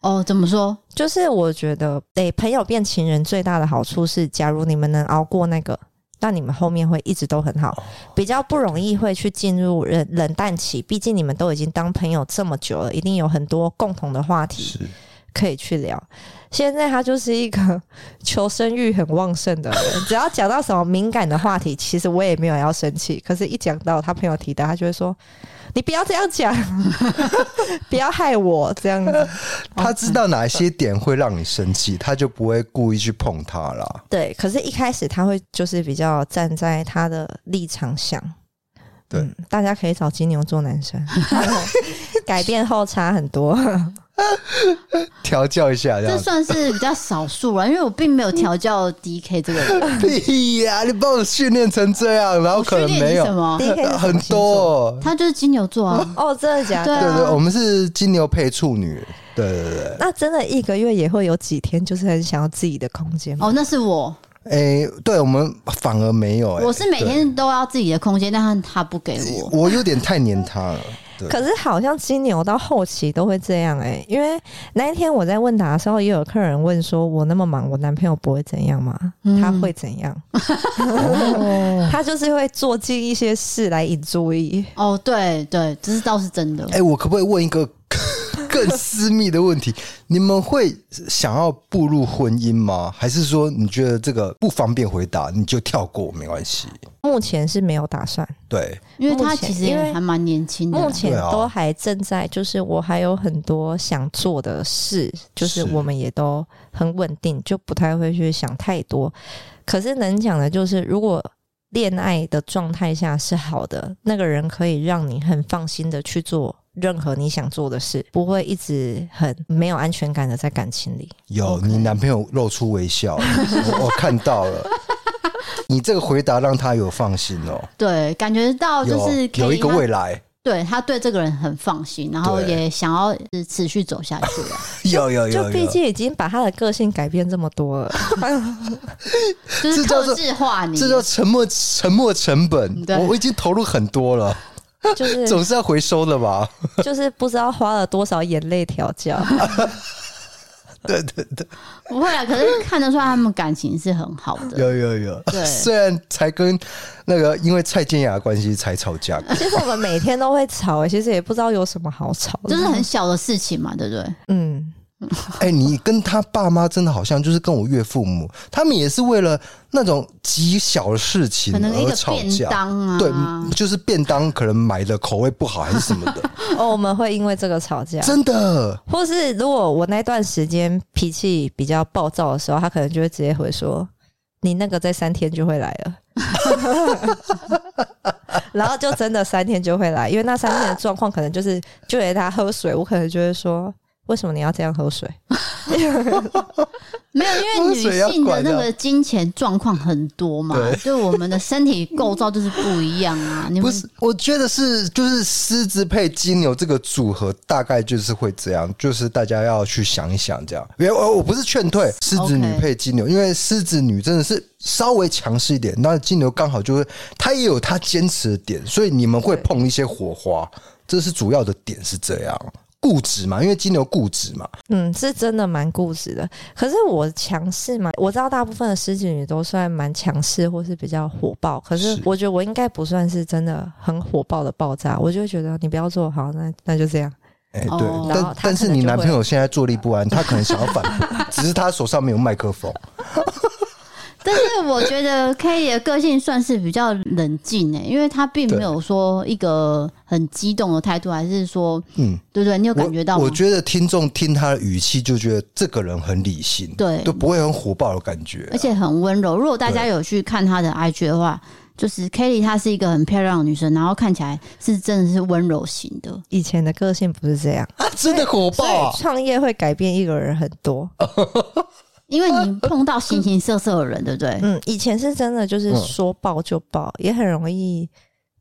Speaker 1: 哦，怎么说？
Speaker 3: 就是我觉得，对朋友变情人最大的好处是，假如你们能熬过那个。那你们后面会一直都很好，比较不容易会去进入冷冷淡期。毕竟你们都已经当朋友这么久了，一定有很多共同的话题可以去聊。现在他就是一个求生欲很旺盛的人，只要讲到什么敏感的话题，其实我也没有要生气。可是，一讲到他朋友提到，他就会说。你不要这样讲，不要害我这样子。
Speaker 2: 他知道哪些点会让你生气，他就不会故意去碰他了。
Speaker 3: 对，可是，一开始他会就是比较站在他的立场想。
Speaker 2: 对，
Speaker 3: 嗯、大家可以找金牛座男生，改变后差很多。
Speaker 2: 调教一下这，
Speaker 1: 这算是比较少数了，因为我并没有调教 DK 这个人。
Speaker 2: 屁呀、啊！你把我训练成这样，然后可能没有
Speaker 3: 什么
Speaker 2: 很多。
Speaker 1: 他就是金牛座啊！
Speaker 3: 哦，真的假的？
Speaker 1: 对
Speaker 2: 对对，我们是金牛配处女。对对对。
Speaker 3: 那真的一个月也会有几天，就是很想要自己的空间。
Speaker 1: 哦，那是我。
Speaker 2: 哎、欸，对我们反而没有、欸。
Speaker 1: 我是每天都要自己的空间，但他不给我。
Speaker 2: 我有点太黏他了。
Speaker 3: 可是好像金牛到后期都会这样哎、欸，因为那一天我在问答的时候，也有客人问说：“我那么忙，我男朋友不会怎样吗？嗯、他会怎样？他就是会做尽一些事来引注意。”
Speaker 1: 哦，对对，这是倒是真的。
Speaker 2: 哎、欸，我可不可以问一个？更私密的问题，你们会想要步入婚姻吗？还是说你觉得这个不方便回答，你就跳过没关系？
Speaker 3: 目前是没有打算。
Speaker 2: 对，
Speaker 1: 因为他其实也还蛮年轻的，
Speaker 3: 目前都还正在，就是我还有很多想做的事，就是我们也都很稳定，就不太会去想太多。可是能讲的就是，如果恋爱的状态下是好的，那个人可以让你很放心的去做。任何你想做的事，不会一直很没有安全感的在感情里。
Speaker 2: 有，你男朋友露出微笑，我，我看到了。你这个回答让他有放心哦。
Speaker 1: 对，感觉到就是
Speaker 2: 有，有一个未来。
Speaker 1: 对，他对这个人很放心，然后也想要持续走下去 了。
Speaker 2: 有有有，
Speaker 3: 就毕竟已经把他的个性改变这么多了，
Speaker 1: 就是特质化你，
Speaker 2: 这叫沉默沉默成本。我已经投入很多了。
Speaker 3: 就是
Speaker 2: 总是要回收的吧，
Speaker 3: 就是不知道花了多少眼泪调教。
Speaker 2: 对对对，
Speaker 1: 不会啊，可是看得出来他们感情是很好的。
Speaker 2: 有有有，
Speaker 1: 对
Speaker 2: 虽然才跟那个因为蔡健雅的关系才吵架，
Speaker 3: 其实我们每天都会吵，其实也不知道有什么好吵的，
Speaker 1: 就是很小的事情嘛，对不对？
Speaker 3: 嗯。
Speaker 2: 哎、欸，你跟他爸妈真的好像，就是跟我岳父母，他们也是为了那种极小的事情而吵架。
Speaker 1: 啊、
Speaker 2: 对，就是便当可能买的口味不好还是什么的。
Speaker 3: 哦，我们会因为这个吵架，
Speaker 2: 真的。
Speaker 3: 或是如果我那段时间脾气比较暴躁的时候，他可能就会直接回说：“你那个在三天就会来了。” 然后就真的三天就会来，因为那三天的状况可能就是就连他喝水，我可能就会说。为什么你要这样喝水？
Speaker 1: 没有，因为女性的那个金钱状况很多嘛，就我们的身体构造就是不一样啊。你们
Speaker 2: 不是，我觉得是就是狮子配金牛这个组合，大概就是会这样，就是大家要去想一想这样。因为我我不是劝退狮子女配金牛，因为狮子女真的是稍微强势一点，那金牛刚好就是他也有他坚持的点，所以你们会碰一些火花，这是主要的点是这样。固执嘛，因为金牛固执嘛，
Speaker 3: 嗯，是真的蛮固执的。可是我强势嘛，我知道大部分的狮子女都算蛮强势，或是比较火爆。可是我觉得我应该不算是真的很火爆的爆炸，我就会觉得你不要做好，那那就这样。
Speaker 2: 哎、欸，对，但但是你男朋友现在坐立不安，他可能想要反驳，只是他手上没有麦克风。
Speaker 1: 但是我觉得 Kelly 的个性算是比较冷静诶，因为他并没有说一个很激动的态度，还是说，嗯，对不对？你有感觉到吗？
Speaker 2: 我，我觉得听众听他的语气就觉得这个人很理性，对，都不会很火爆的感觉，啊，
Speaker 1: 而且很温柔。如果大家有去看他的 IG 的话，就是 Kelly 她是一个很漂亮的女生，然后看起来是真的是温柔型的。
Speaker 3: 以前的个性不是这样，
Speaker 2: 啊，真的火爆啊！
Speaker 3: 创业会改变一个人很多。
Speaker 1: 因为你碰到形形色色的人，对不对？
Speaker 3: 嗯，以前是真的，就是说爆就爆，也很容易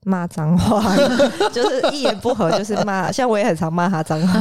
Speaker 3: 骂脏话，就是一言不合就是骂。像我也很常骂他脏话，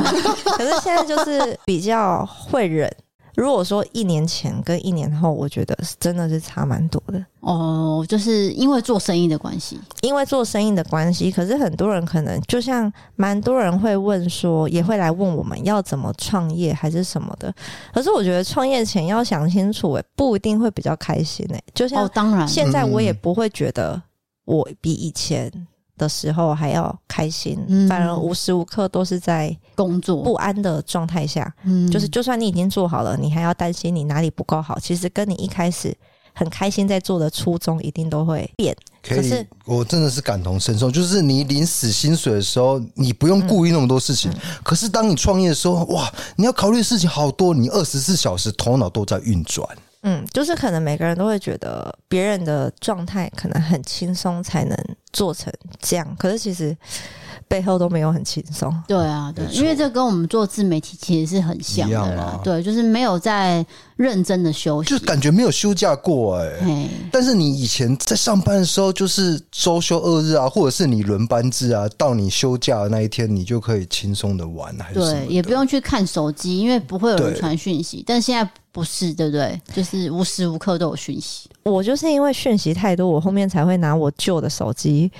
Speaker 3: 可是现在就是比较会忍。如果说一年前跟一年后，我觉得是真的是差蛮多的
Speaker 1: 哦，就是因为做生意的关系，
Speaker 3: 因为做生意的关系。可是很多人可能就像蛮多人会问说，也会来问我们要怎么创业还是什么的。可是我觉得创业前要想清楚，诶，不一定会比较开心诶。就像当然，现在我也不会觉得我比以前。的时候还要开心，嗯、反而无时无刻都是在工作不安的状态下，嗯，就是就算你已经做好了，你还要担心你哪里不够好。其实跟你一开始很开心在做的初衷一定都会变。可是
Speaker 2: 我真的是感同身受，就是你领死薪水的时候，你不用顾虑那么多事情。嗯、可是当你创业的时候，哇，你要考虑的事情好多，你二十四小时头脑都在运转。
Speaker 3: 嗯，就是可能每个人都会觉得别人的状态可能很轻松才能做成这样，可是其实背后都没有很轻松。
Speaker 1: 对啊，对，因为这跟我们做自媒体其实是很像的啦。对，就是没有在认真的休息，
Speaker 2: 就感觉没有休假过哎、欸。但是你以前在上班的时候，就是周休二日啊，或者是你轮班制啊，到你休假的那一天，你就可以轻松的玩，还是
Speaker 1: 对，也不用去看手机，因为不会有人传讯息。但现在。不是，对不对？就是无时无刻都有讯息。
Speaker 3: 我就是因为讯息太多，我后面才会拿我旧的手机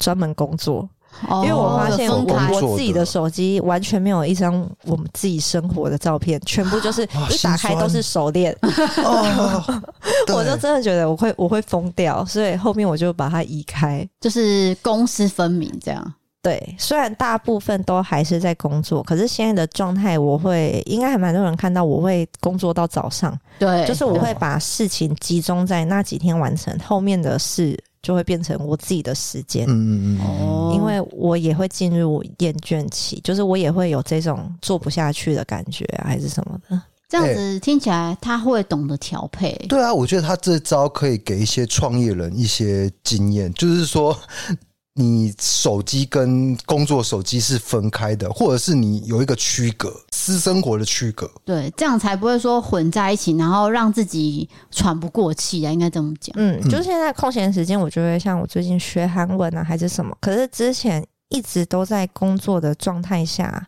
Speaker 3: 专门工作。哦，因为我发现我我自己的手机完全没有一张我们自己生活的照片，全部就是一打开都是手链。哦，我就真的觉得我会我会疯掉，所以后面我就把它移开，
Speaker 1: 就是公私分明这样。
Speaker 3: 对，虽然大部分都还是在工作，可是现在的状态，我会应该还蛮多人看到，我会工作到早上。对，就是我会把事情集中在那几天完成，后面的事就会变成我自己的时间。嗯嗯嗯。哦，因为我也会进入厌倦期，就是我也会有这种做不下去的感觉啊，还是什么的。
Speaker 1: 这样子听起来，他会懂得调配。
Speaker 2: 对啊，我觉得他这招可以给一些创业人一些经验，就是说。你手机跟工作手机是分开的，或者是你有一个区隔，私生活的区隔。
Speaker 1: 对，这样才不会说混在一起，然后让自己喘不过气啊，应该这么讲。
Speaker 3: 嗯，就是现在空闲时间，我就会像我最近学韩文啊，还是什么。可是之前一直都在工作的状态下，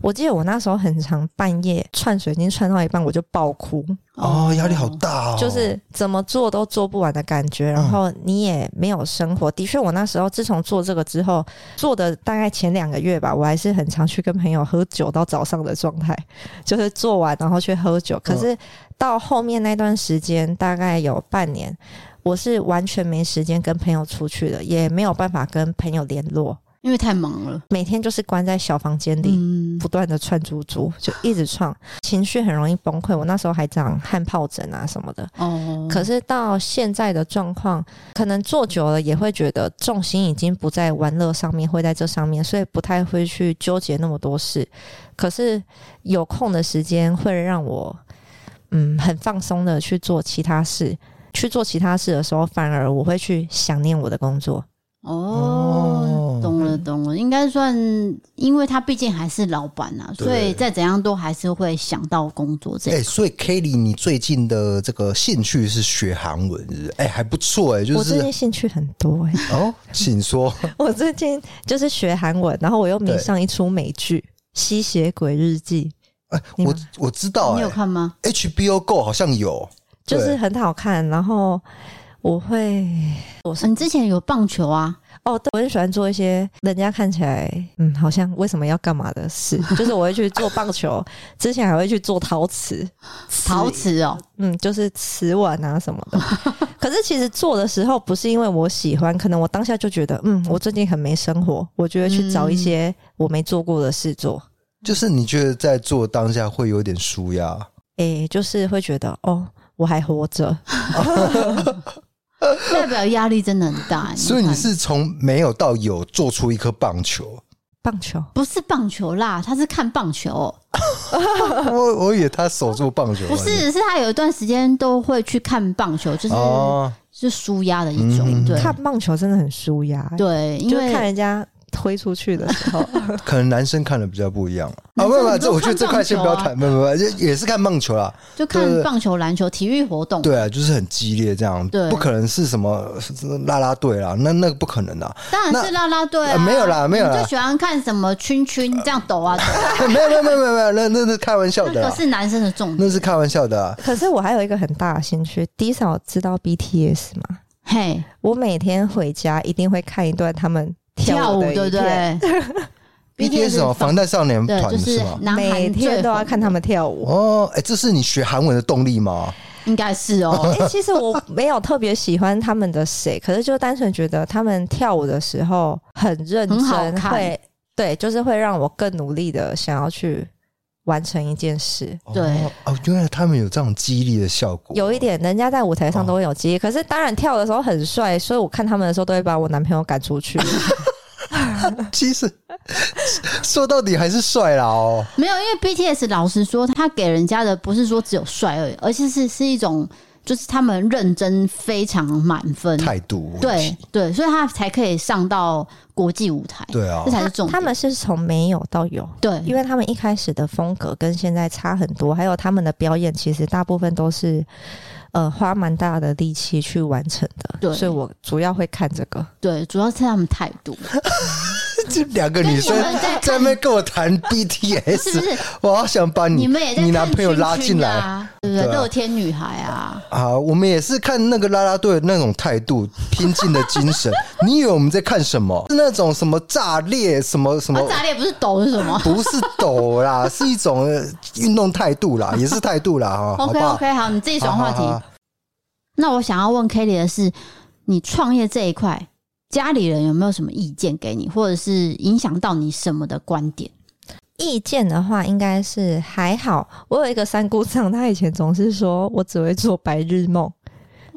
Speaker 3: 我记得我那时候很常半夜串水晶串到一半我就爆哭，
Speaker 2: 哦，压力好大哦，
Speaker 3: 就是怎么做都做不完的感觉，然后你也没有生活。嗯、的确，我那时候自从做这个之后，做的大概前两个月吧，我还是很常去跟朋友喝酒到早上的状态，就是做完然后去喝酒。可是到后面那段时间，大概有半年，我是完全没时间跟朋友出去的，也没有办法跟朋友联络。
Speaker 1: 因为太忙了，
Speaker 3: 每天就是关在小房间里，嗯、不断的串珠珠，就一直串，情绪很容易崩溃。我那时候还长汗疱疹啊什么的。哦。可是到现在的状况，可能做久了也会觉得重心已经不在玩乐上面，会在这上面，所以不太会去纠结那么多事。可是有空的时间会让我，嗯，很放松的去做其他事。去做其他事的时候，反而我会去想念我的工作。
Speaker 1: 哦，懂了懂了，应该算，因为他毕竟还是老板呐，所以再怎样都还是会想到工作这样。
Speaker 2: 哎，所以 Kelly，你最近的这个兴趣是学韩文，哎，还不错哎，就是
Speaker 3: 我最近兴趣很多哎。
Speaker 2: 哦，请说。
Speaker 3: 我最近就是学韩文，然后我又迷上一出美剧《吸血鬼日记》。
Speaker 2: 哎，我我知道，
Speaker 1: 你有看吗
Speaker 2: ？HBO Go 好像有，
Speaker 3: 就是很好看，然后。我会，
Speaker 1: 我你之前有棒球啊？
Speaker 3: 哦，对，我很喜欢做一些人家看起来嗯，好像为什么要干嘛的事，就是我会去做棒球，之前还会去做陶瓷，
Speaker 1: 陶瓷哦，
Speaker 3: 嗯，就是瓷碗啊什么的。可是其实做的时候不是因为我喜欢，可能我当下就觉得，嗯，我最近很没生活，我就会去找一些我没做过的事做。
Speaker 2: 就是你觉得在做当下会有点舒压？
Speaker 3: 诶，就是会觉得哦，我还活着。
Speaker 1: 代表压力真的很大，
Speaker 2: 所以你是从没有到有做出一颗棒球？
Speaker 3: 棒球
Speaker 1: 不是棒球啦，他是看棒球。
Speaker 2: 我我以为他守住棒球，
Speaker 1: 不是，是他有一段时间都会去看棒球，就是、哦、是舒压的一种。嗯、对，
Speaker 3: 看棒球真的很舒压。
Speaker 1: 对，因为
Speaker 3: 看人家。推出去的时候，
Speaker 2: 可能男生看的比较不一样啊。不不不，这我觉得这块先不要谈。不不不，也是看棒球啦，
Speaker 1: 就看棒球、篮球、体育活动。
Speaker 2: 对啊，就是很激烈这样。对，不可能是什么拉拉队啦，那那个不可能的。
Speaker 1: 当然是拉拉队啊，
Speaker 2: 没有啦，没有啦。
Speaker 1: 就喜欢看什么圈圈这样抖啊抖。
Speaker 2: 没有没有没有没有没有，那那是开玩笑的。
Speaker 1: 那是男生的重点，
Speaker 2: 那是开玩笑的。
Speaker 3: 可是我还有一个很大的兴趣迪嫂知道 BTS 吗？嘿，我每天回家一定会看一段他们。跳舞对不对
Speaker 2: ？BTS 什么防弹少年团是吗？
Speaker 3: 每天都要看他们跳舞
Speaker 2: 哦。哎、欸，这是你学韩文的动力吗？
Speaker 1: 应该是哦。
Speaker 3: 哎、欸，其实我没有特别喜欢他们的谁，可是就单纯觉得他们跳舞的时候很认真，会对，就是会让我更努力的想要去完成一件事。
Speaker 1: 对
Speaker 2: 哦，原来他们有这种激励的效果。
Speaker 3: 有一点，人家在舞台上都会有激励，哦、可是当然跳的时候很帅，所以我看他们的时候都会把我男朋友赶出去。
Speaker 2: 其实说到底还是帅啦哦，
Speaker 1: 没有，因为 BTS 老实说，他给人家的不是说只有帅而已，而且是是一种就是他们认真非常满分
Speaker 2: 态度，
Speaker 1: 对对，所以他才可以上到国际舞台，
Speaker 2: 对啊，
Speaker 1: 这才是重点。
Speaker 3: 他们是从没有到有，
Speaker 1: 对，
Speaker 3: 因为他们一开始的风格跟现在差很多，还有他们的表演其实大部分都是。呃，花蛮大的力气去完成的，对，所以我主要会看这个，
Speaker 1: 对，主要是他们态度。
Speaker 2: 这两个女生在那边跟我谈 BTS，是不是？我好想把你、
Speaker 1: 你们也在
Speaker 2: 你男朋友拉进来，
Speaker 1: 对不对？乐天女孩啊，
Speaker 2: 啊，我们也是看那个啦啦队的那种态度、拼劲的精神。你以为我们在看什么？是那种什么炸裂？什么什么？
Speaker 1: 炸裂不是抖是什么？
Speaker 2: 不是抖啦，是一种运动态度啦，也是态度啦。哈，
Speaker 1: OK OK，好，你自己转话题。那我想要问 Kelly 的是，你创业这一块，家里人有没有什么意见给你，或者是影响到你什么的观点？
Speaker 3: 意见的话，应该是还好。我有一个三姑丈，他以前总是说我只会做白日梦。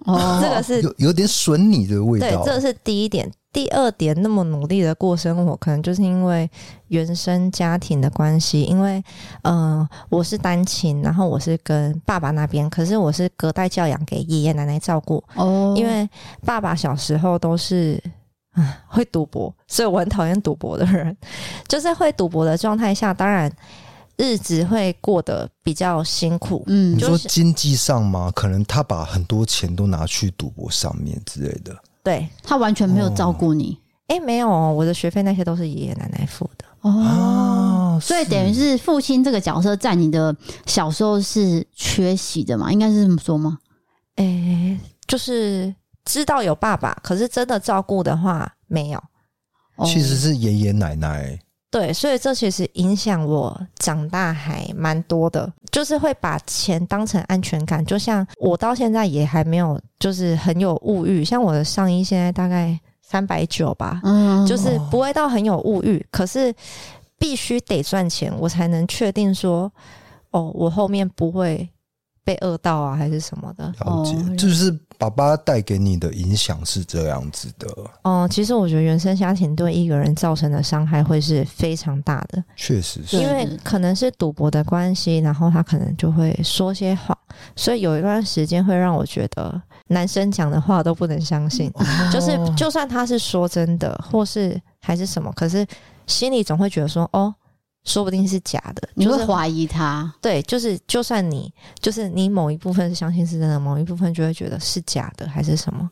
Speaker 3: 哦，这个是
Speaker 2: 有有点损你的味道。
Speaker 3: 对，这是第一点。第二点，那么努力的过生活，可能就是因为原生家庭的关系。因为，嗯、呃，我是单亲，然后我是跟爸爸那边，可是我是隔代教养给爷爷奶奶照顾。哦，因为爸爸小时候都是啊 会赌博，所以我很讨厌赌博的人。就是会赌博的状态下，当然日子会过得比较辛苦。嗯，
Speaker 2: 你说经济上吗？可能他把很多钱都拿去赌博上面之类的。
Speaker 3: 对，
Speaker 1: 他完全没有照顾你，
Speaker 3: 哎、哦欸，没有，我的学费那些都是爷爷奶奶付的
Speaker 2: 哦，
Speaker 1: 所以等于是父亲这个角色在你的小时候是缺席的嘛？应该是这么说吗？
Speaker 3: 哎、欸，就是知道有爸爸，可是真的照顾的话没有。
Speaker 2: 其实是爷爷奶奶。
Speaker 3: 对，所以这其实影响我长大还蛮多的，就是会把钱当成安全感。就像我到现在也还没有，就是很有物欲。像我的上衣现在大概三百九吧，嗯，就是不会到很有物欲，可是必须得赚钱，我才能确定说，哦，我后面不会被饿到啊，还是什么的。
Speaker 2: 了解，哦、就是。爸爸带给你的影响是这样子的。
Speaker 3: 哦，其实我觉得原生家庭对一个人造成的伤害会是非常大的。
Speaker 2: 确实是，
Speaker 3: 因为可能是赌博的关系，然后他可能就会说些谎，所以有一段时间会让我觉得男生讲的话都不能相信。哦、就是就算他是说真的，或是还是什么，可是心里总会觉得说，哦。说不定是假的，
Speaker 1: 你会怀疑他。
Speaker 3: 对，就是就算你就是你某一部分是相信是真的，某一部分就会觉得是假的，还是什么？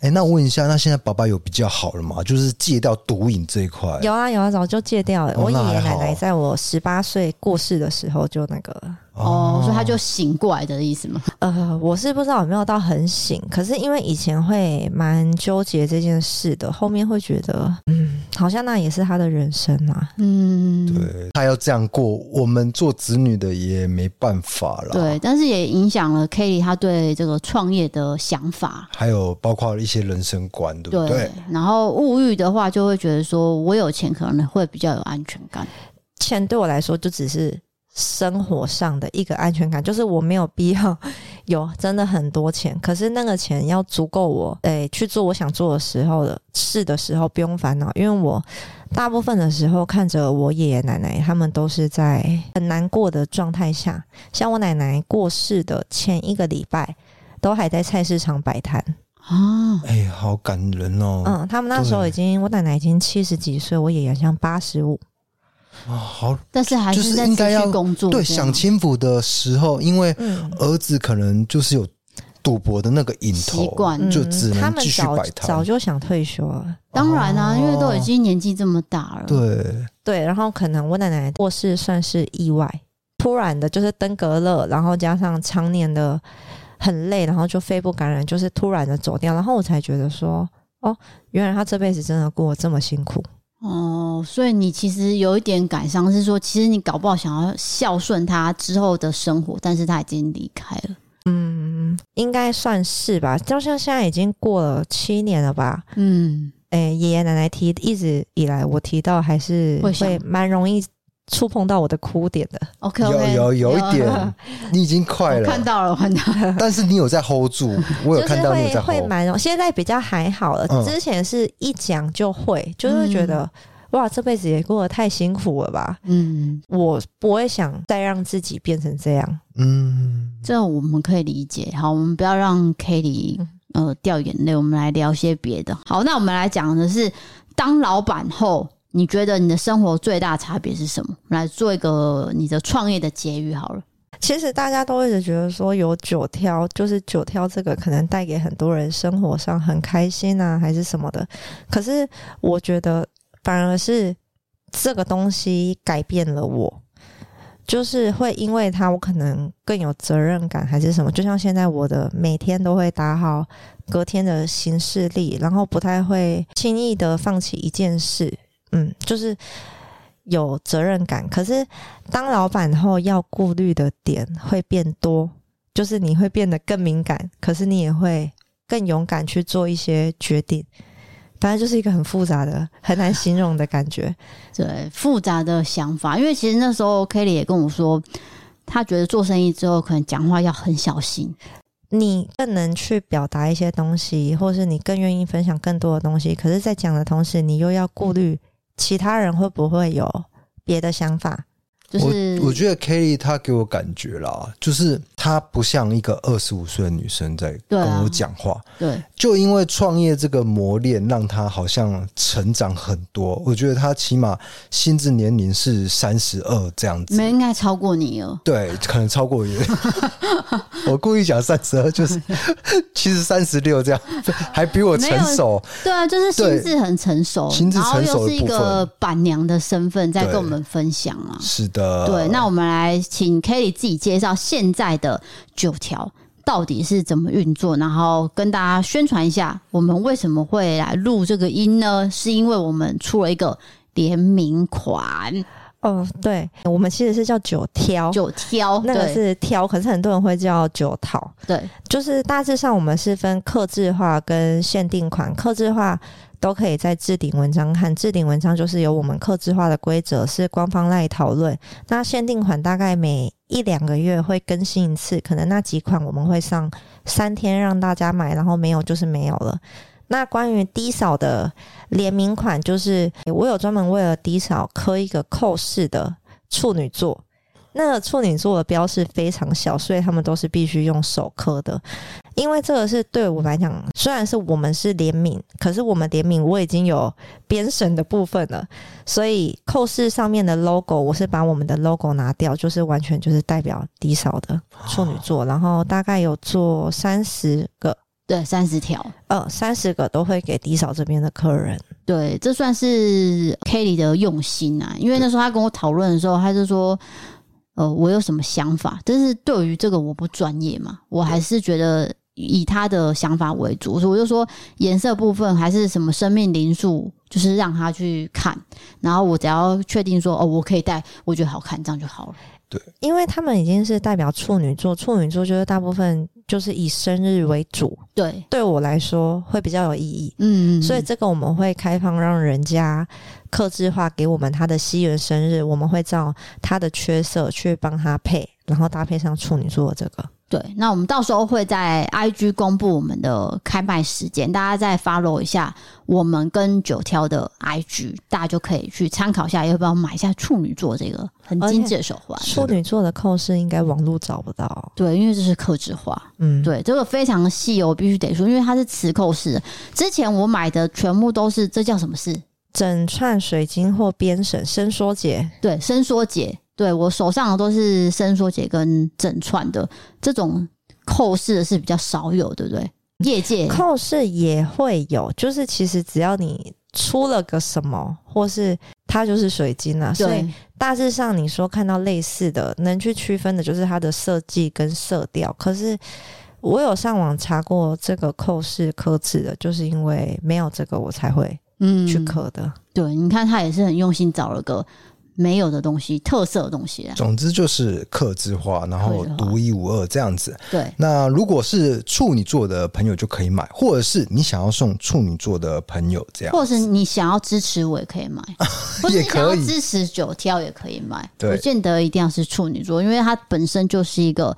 Speaker 2: 哎、欸，那我问一下，那现在爸爸有比较好了吗？就是戒掉毒瘾这一块？
Speaker 3: 有啊有啊，早就戒掉了。哦、我爷爷奶奶在我十八岁过世的时候就那个了。
Speaker 1: 哦，所以他就醒过来的意思吗？
Speaker 3: 呃，我是不知道有没有到很醒，可是因为以前会蛮纠结这件事的，后面会觉得，嗯，好像那也是他的人生啊。
Speaker 2: 嗯，对，他要这样过，我们做子女的也没办法了。
Speaker 1: 对，但是也影响了 Kelly 他对这个创业的想法，
Speaker 2: 还有包括一些人生观，对不对？对，
Speaker 1: 然后物欲的话，就会觉得说我有钱可能会比较有安全感。
Speaker 3: 钱对我来说就只是。生活上的一个安全感，就是我没有必要有真的很多钱，可是那个钱要足够我诶、欸、去做我想做的时候的事的时候不用烦恼，因为我大部分的时候看着我爷爷奶奶他们都是在很难过的状态下，像我奶奶过世的前一个礼拜都还在菜市场摆摊
Speaker 2: 啊，哎、欸，好感人哦。
Speaker 3: 嗯，他们那时候已经，我奶奶已经七十几岁，我爷爷像八十五。
Speaker 2: 啊，好，
Speaker 1: 但是还是应该要工作。
Speaker 2: 对，享清福的时候，因为儿子可能就是有赌博的那个瘾头，习惯就只能继续摆摊。
Speaker 3: 早，早就想退休了，
Speaker 1: 当然啊，因为都已经年纪这么大了。
Speaker 2: 对
Speaker 3: 对，然后可能我奶奶过世算是意外，突然的，就是登革热，然后加上常年的很累，然后就肺部感染，就是突然的走掉，然后我才觉得说，哦，原来他这辈子真的过得这么辛苦。
Speaker 1: 哦，所以你其实有一点感伤，是说其实你搞不好想要孝顺他之后的生活，但是他已经离开了。
Speaker 3: 嗯，应该算是吧。就像现在已经过了七年了吧。嗯，诶、欸，爷爷奶奶提一直以来，我提到还是会蛮容易触碰到我的哭点的。
Speaker 1: OK，, okay
Speaker 2: 有有有一点，你已经快了，
Speaker 1: 看到了，看到了。
Speaker 2: 但是你有在 hold 住，我有看到你在 hold。
Speaker 3: 会蛮，现在比较还好了。之前是一讲就会，嗯、就是觉得哇，这辈子也过得太辛苦了吧？嗯，我不会想再让自己变成这样。
Speaker 2: 嗯，
Speaker 1: 这我们可以理解。好，我们不要让 Kelly 呃掉眼泪，我们来聊些别的。好，那我们来讲的是当老板后。你觉得你的生活最大差别是什么？来做一个你的创业的结语好了。
Speaker 3: 其实大家都一直觉得说有九挑，就是九挑这个可能带给很多人生活上很开心啊，还是什么的。可是我觉得反而是这个东西改变了我，就是会因为它，我可能更有责任感，还是什么。就像现在我的每天都会打好隔天的行事历，然后不太会轻易的放弃一件事。嗯，就是有责任感，可是当老板后要顾虑的点会变多，就是你会变得更敏感，可是你也会更勇敢去做一些决定。反正就是一个很复杂的、很难形容的感觉。
Speaker 1: 对，复杂的想法，因为其实那时候 Kelly 也跟我说，他觉得做生意之后可能讲话要很小心，
Speaker 3: 你更能去表达一些东西，或是你更愿意分享更多的东西。可是，在讲的同时，你又要顾虑。其他人会不会有别的想法？
Speaker 1: 就是
Speaker 2: 我，我觉得 Kelly 他给我感觉啦，就是她不像一个二十五岁的女生在跟我讲话。
Speaker 1: 对啊，对，
Speaker 2: 就因为创业这个磨练，让她好像成长很多。我觉得她起码心智年龄是三十二这样子，
Speaker 1: 没应该超过你哦。
Speaker 2: 对，可能超过你。我故意讲三十二，就是 其实三十六这样，还比我成熟。
Speaker 1: 对啊，就是心智很成熟，
Speaker 2: 心智成熟是一个
Speaker 1: 板娘的身份在跟我们分享啊。
Speaker 2: 是的，
Speaker 1: 对，那我们来请 Kelly 自己介绍现在的九条到底是怎么运作，然后跟大家宣传一下，我们为什么会来录这个音呢？是因为我们出了一个联名款。
Speaker 3: 哦，对，我们其实是叫九挑，
Speaker 1: 九挑，
Speaker 3: 那个是挑，可是很多人会叫九套。
Speaker 1: 对，
Speaker 3: 就是大致上我们是分克制化跟限定款，克制化都可以在置顶文章看，置顶文章就是由我们客制化的规则，是官方来讨论。那限定款大概每一两个月会更新一次，可能那几款我们会上三天让大家买，然后没有就是没有了。那关于低扫的联名款，就是我有专门为了低扫刻一个扣式的处女座。那个处女座的标是非常小，所以他们都是必须用手刻的。因为这个是对我来讲，虽然是我们是联名，可是我们联名我已经有编绳的部分了，所以扣式上面的 logo 我是把我们的 logo 拿掉，就是完全就是代表低扫的处女座。然后大概有做三十个。
Speaker 1: 对，三十条，
Speaker 3: 呃，三十个都会给迪嫂这边的客人。
Speaker 1: 对，这算是 Kelly 的用心啊。因为那时候他跟我讨论的时候，他就说，呃，我有什么想法，但是对于这个我不专业嘛，我还是觉得以他的想法为主，所以我就说颜色部分还是什么生命灵数，就是让他去看，然后我只要确定说，哦，我可以戴，我觉得好看，这样就好了。
Speaker 2: 对，
Speaker 3: 因为他们已经是代表处女座，处女座就是大部分就是以生日为主。
Speaker 1: 对，
Speaker 3: 对我来说会比较有意义。
Speaker 1: 嗯，
Speaker 3: 所以这个我们会开放让人家克制化给我们他的西元生日，我们会照他的缺色去帮他配，然后搭配上处女座的这个。
Speaker 1: 对，那我们到时候会在 IG 公布我们的开卖时间，大家再 follow 一下我们跟九挑的 IG，大家就可以去参考一下，要不要买一下处女座这个很精致的手环。
Speaker 3: 处女座的扣饰应该网络找不到，
Speaker 1: 对，因为这是客制化，
Speaker 3: 嗯，
Speaker 1: 对，这个非常细，我必须得说，因为它是磁扣式。之前我买的全部都是这叫什么式？
Speaker 3: 整串水晶或编绳伸缩结，
Speaker 1: 对，伸缩结。对，我手上的都是伸缩结跟整串的，这种扣式的是比较少有，对不对？业界
Speaker 3: 扣式也会有，就是其实只要你出了个什么，或是它就是水晶啊，所以大致上你说看到类似的，能去区分的就是它的设计跟色调。可是我有上网查过这个扣式刻字的，就是因为没有这个我才会嗯去刻的。
Speaker 1: 嗯、对，你看他也是很用心找了个。没有的东西，特色的东西啊。
Speaker 2: 总之就是克制化，然后独一无二这样子。
Speaker 1: 对。
Speaker 2: 那如果是处女座的朋友就可以买，或者是你想要送处女座的朋友这样，
Speaker 1: 或者是你想要支持我也可以买，也可以支持九挑也可以买。不见得一定要是处女座，因为它本身就是一个。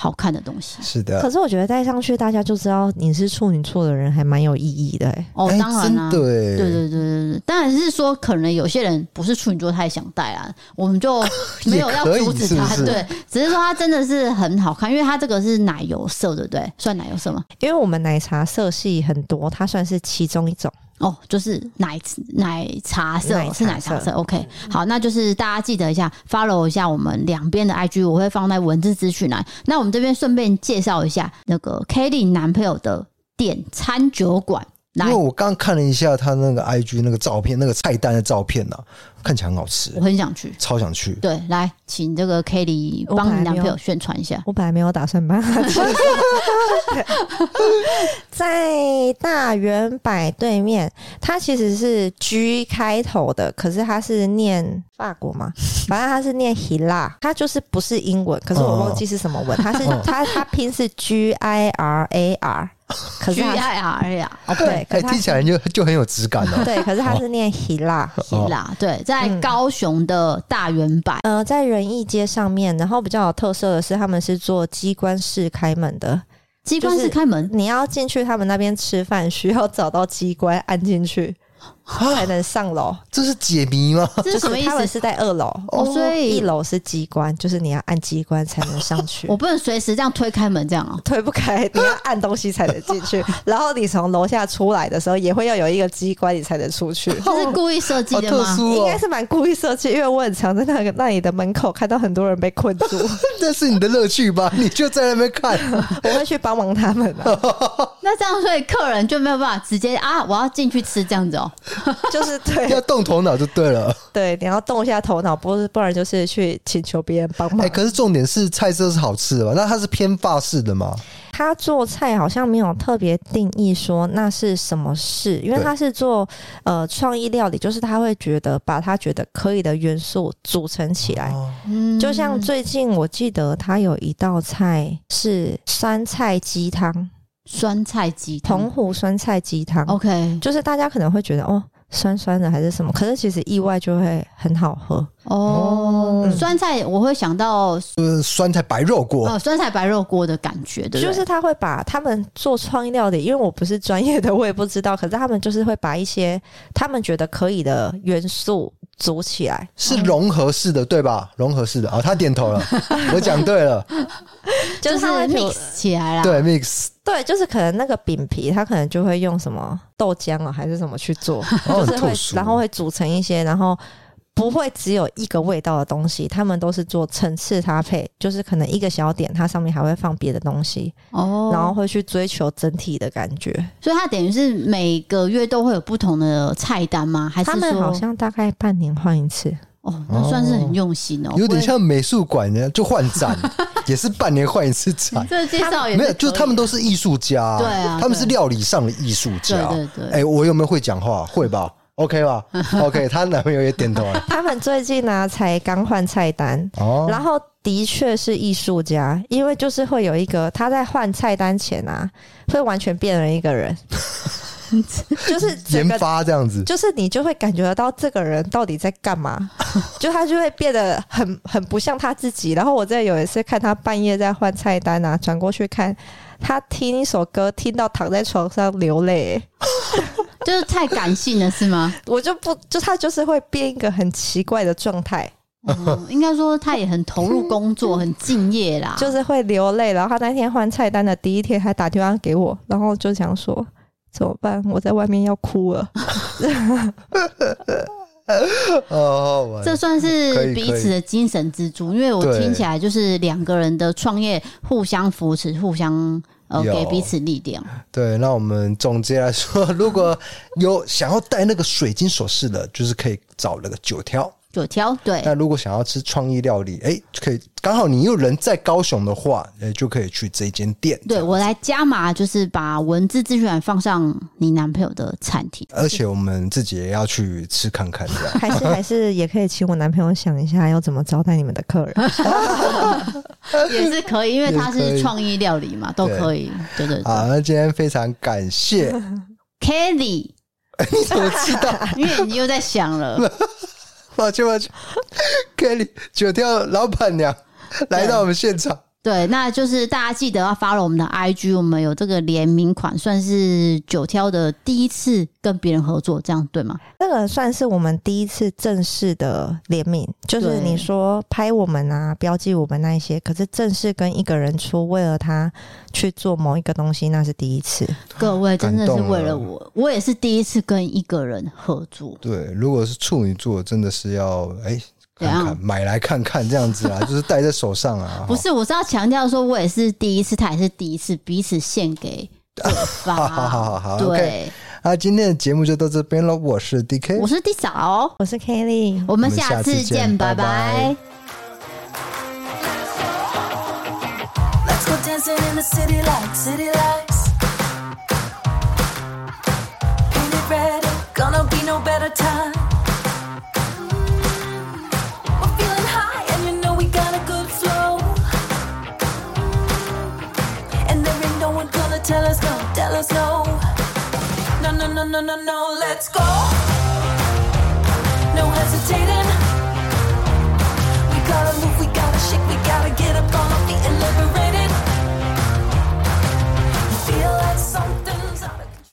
Speaker 1: 好看的东西
Speaker 2: 是的，
Speaker 3: 可是我觉得戴上去，大家就知道你是处女座的人，还蛮有意义的、欸。
Speaker 1: 哦，当然啦、啊，
Speaker 2: 对
Speaker 1: 对对对对对，当然是说，可能有些人不是处女座，他也想戴啊，我们就没有要阻止他。是是对，只是说它真的是很好看，因为它这个是奶油色，对不对？算奶油色吗？
Speaker 3: 因为我们奶茶色系很多，它算是其中一种。
Speaker 1: 哦，就是奶奶茶色，奶茶色是奶茶色。OK，好，那就是大家记得一下，follow 一下我们两边的 IG，我会放在文字资讯栏。那我们这边顺便介绍一下那个 Kelly 男朋友的店餐酒馆。
Speaker 2: 因为我刚看了一下他那个 IG 那个照片，那个菜单的照片呢、啊，看起来很好吃，
Speaker 1: 我很想去，
Speaker 2: 超想去。
Speaker 1: 对，来，请这个 Kelly 帮你男朋友宣传一下。
Speaker 3: 我本来没有打算帮他去，在大圆百对面，它其实是 G 开头的，可是它是念法国嘛，反正它是念希腊，它就是不是英文，可是我忘记是什么文，它是它它拼是 G I R A R。可是 G I R 呀，对，可是
Speaker 2: 听起来就就很有质感哦。
Speaker 3: 对，可是它是念希腊，
Speaker 1: 希腊。对，在高雄的大圆板，
Speaker 3: 呃，在仁义街上面。然后比较有特色的是，他们是做机关式开门的。
Speaker 1: 机关式开门，
Speaker 3: 你要进去他们那边吃饭，需要找到机关按进去。才能上楼。
Speaker 2: 这是解谜吗？
Speaker 1: 这是什么意思？
Speaker 3: 他们是在二楼
Speaker 1: 哦，所以
Speaker 3: 一楼是机关，就是你要按机关才能上去。
Speaker 1: 我不能随时这样推开门，这样啊？
Speaker 3: 推不开，你要按东西才能进去。然后你从楼下出来的时候，也会要有一个机关，你才能出去。
Speaker 1: 这是故意设计的吗？
Speaker 2: 特殊哦、
Speaker 3: 应该是蛮故意设计，因为我很常在那个那里的门口看到很多人被困住。
Speaker 2: 这是你的乐趣吧？你就在那边看，
Speaker 3: 我会去帮忙他们、啊。
Speaker 1: 那这样，所以客人就没有办法直接啊，我要进去吃这样子哦、喔，
Speaker 3: 就是对，
Speaker 2: 要动头脑就对了。
Speaker 3: 对，你要动一下头脑，不是不然就是去请求别人帮忙。哎、
Speaker 2: 欸，可是重点是菜色是好吃的吧？那它是偏法式的吗？
Speaker 3: 他做菜好像没有特别定义说那是什么事，因为他是做呃创意料理，就是他会觉得把他觉得可以的元素组成起来。嗯，就像最近我记得他有一道菜是酸菜鸡汤，
Speaker 1: 酸菜鸡汤，
Speaker 3: 澎湖酸菜鸡汤。
Speaker 1: OK，
Speaker 3: 就是大家可能会觉得哦。酸酸的还是什么？可是其实意外就会很好喝
Speaker 1: 哦。嗯、酸菜我会想到
Speaker 2: 呃酸菜白肉锅
Speaker 1: 哦，酸菜白肉锅的感觉，对，
Speaker 3: 就是他会把他们做创意料理，因为我不是专业的，我也不知道。可是他们就是会把一些他们觉得可以的元素组起来，
Speaker 2: 是融合式的，对吧？融合式的哦，他点头了，我讲对了，
Speaker 1: 就是 mix 起来了，
Speaker 2: 对 mix。
Speaker 3: 对，就是可能那个饼皮，它可能就会用什么豆浆啊，还是什么去做，就是会，然后会组成一些，然后不会只有一个味道的东西，他们都是做层次搭配，就是可能一个小点，它上面还会放别的东西哦，然后会去追求整体的感觉，
Speaker 1: 所以它等于是每个月都会有不同的菜单吗？还是说
Speaker 3: 他们好像大概半年换一次？
Speaker 1: 哦，那算是很用心哦，
Speaker 2: 有点像美术馆呢，就换展。也是半年换一次展，
Speaker 1: 这介绍也
Speaker 2: 没有，就是他们都是艺术家，
Speaker 1: 对啊，
Speaker 2: 他们是料理上的艺术家，
Speaker 1: 对对对。
Speaker 2: 哎，我有没有会讲话？会吧？OK 吧？OK，她男朋友也点头了。
Speaker 3: 他们最近呢才刚换菜单，哦，然后的确是艺术家，因为就是会有一个他在换菜单前啊，会完全变了一个人。就是
Speaker 2: 研发这样子，
Speaker 3: 就是你就会感觉得到这个人到底在干嘛，就他就会变得很很不像他自己。然后我在有一次看他半夜在换菜单啊，转过去看他听一首歌，听到躺在床上流泪，
Speaker 1: 就是太感性了，是吗？
Speaker 3: 我就不就他就是会变一个很奇怪的状态。
Speaker 1: 嗯，应该说他也很投入工作，很敬业啦，
Speaker 3: 就是会流泪。然后他那天换菜单的第一天还打电话给我，然后就想说。怎么办？我在外面要哭了。
Speaker 2: 哦，
Speaker 1: 这算是彼此的精神支柱，因为我听起来就是两个人的创业互相扶持，互相呃给彼此力量。
Speaker 2: 对，那我们总结来说，如果有想要戴那个水晶首饰的，就是可以找那个九条。
Speaker 1: 九条对，
Speaker 2: 那如果想要吃创意料理，哎、欸，可以刚好你又人在高雄的话，哎，就可以去这间店。
Speaker 1: 对我来加码，就是把文字资讯放上你男朋友的餐厅，
Speaker 2: 而且我们自己也要去吃看看，这样
Speaker 3: 还是还是也可以请我男朋友想一下要怎么招待你们的客人，
Speaker 1: 也是可以，因为他是创意料理嘛，都可以。对对對，
Speaker 2: 好，那今天非常感谢
Speaker 1: Kelly，
Speaker 2: 你怎么知道？
Speaker 1: 因为你又在想了。
Speaker 2: 抱歉，抱歉，Kelly 九条老板娘来到我们现场。
Speaker 1: 对，那就是大家记得要 follow 我们的 IG，我们有这个联名款，算是九挑的第一次跟别人合作，这样对吗？
Speaker 3: 这个算是我们第一次正式的联名，就是你说拍我们啊，标记我们那一些，可是正式跟一个人出，为了他去做某一个东西，那是第一次。
Speaker 1: 各位真的是为了我，我也是第一次跟一个人合作。
Speaker 2: 对，如果是处女座，真的是要哎。欸看看买来看看这样子啊，就是戴在手上啊。
Speaker 1: 不是，我是要强调说，我也是第一次，他也是第一次，彼此献给对方。好好好好，
Speaker 2: 对。那今天的节目就到这边了。我是 DK，
Speaker 1: 我是 D 嫂，
Speaker 3: 我是 Kelly，
Speaker 1: 我们下次见，拜拜。Let's go.
Speaker 4: Tell us no, tell us no. No, no, no, no, no, no, let's go. No hesitating. We gotta move, we gotta shake, we gotta get up on our feet and liberate it.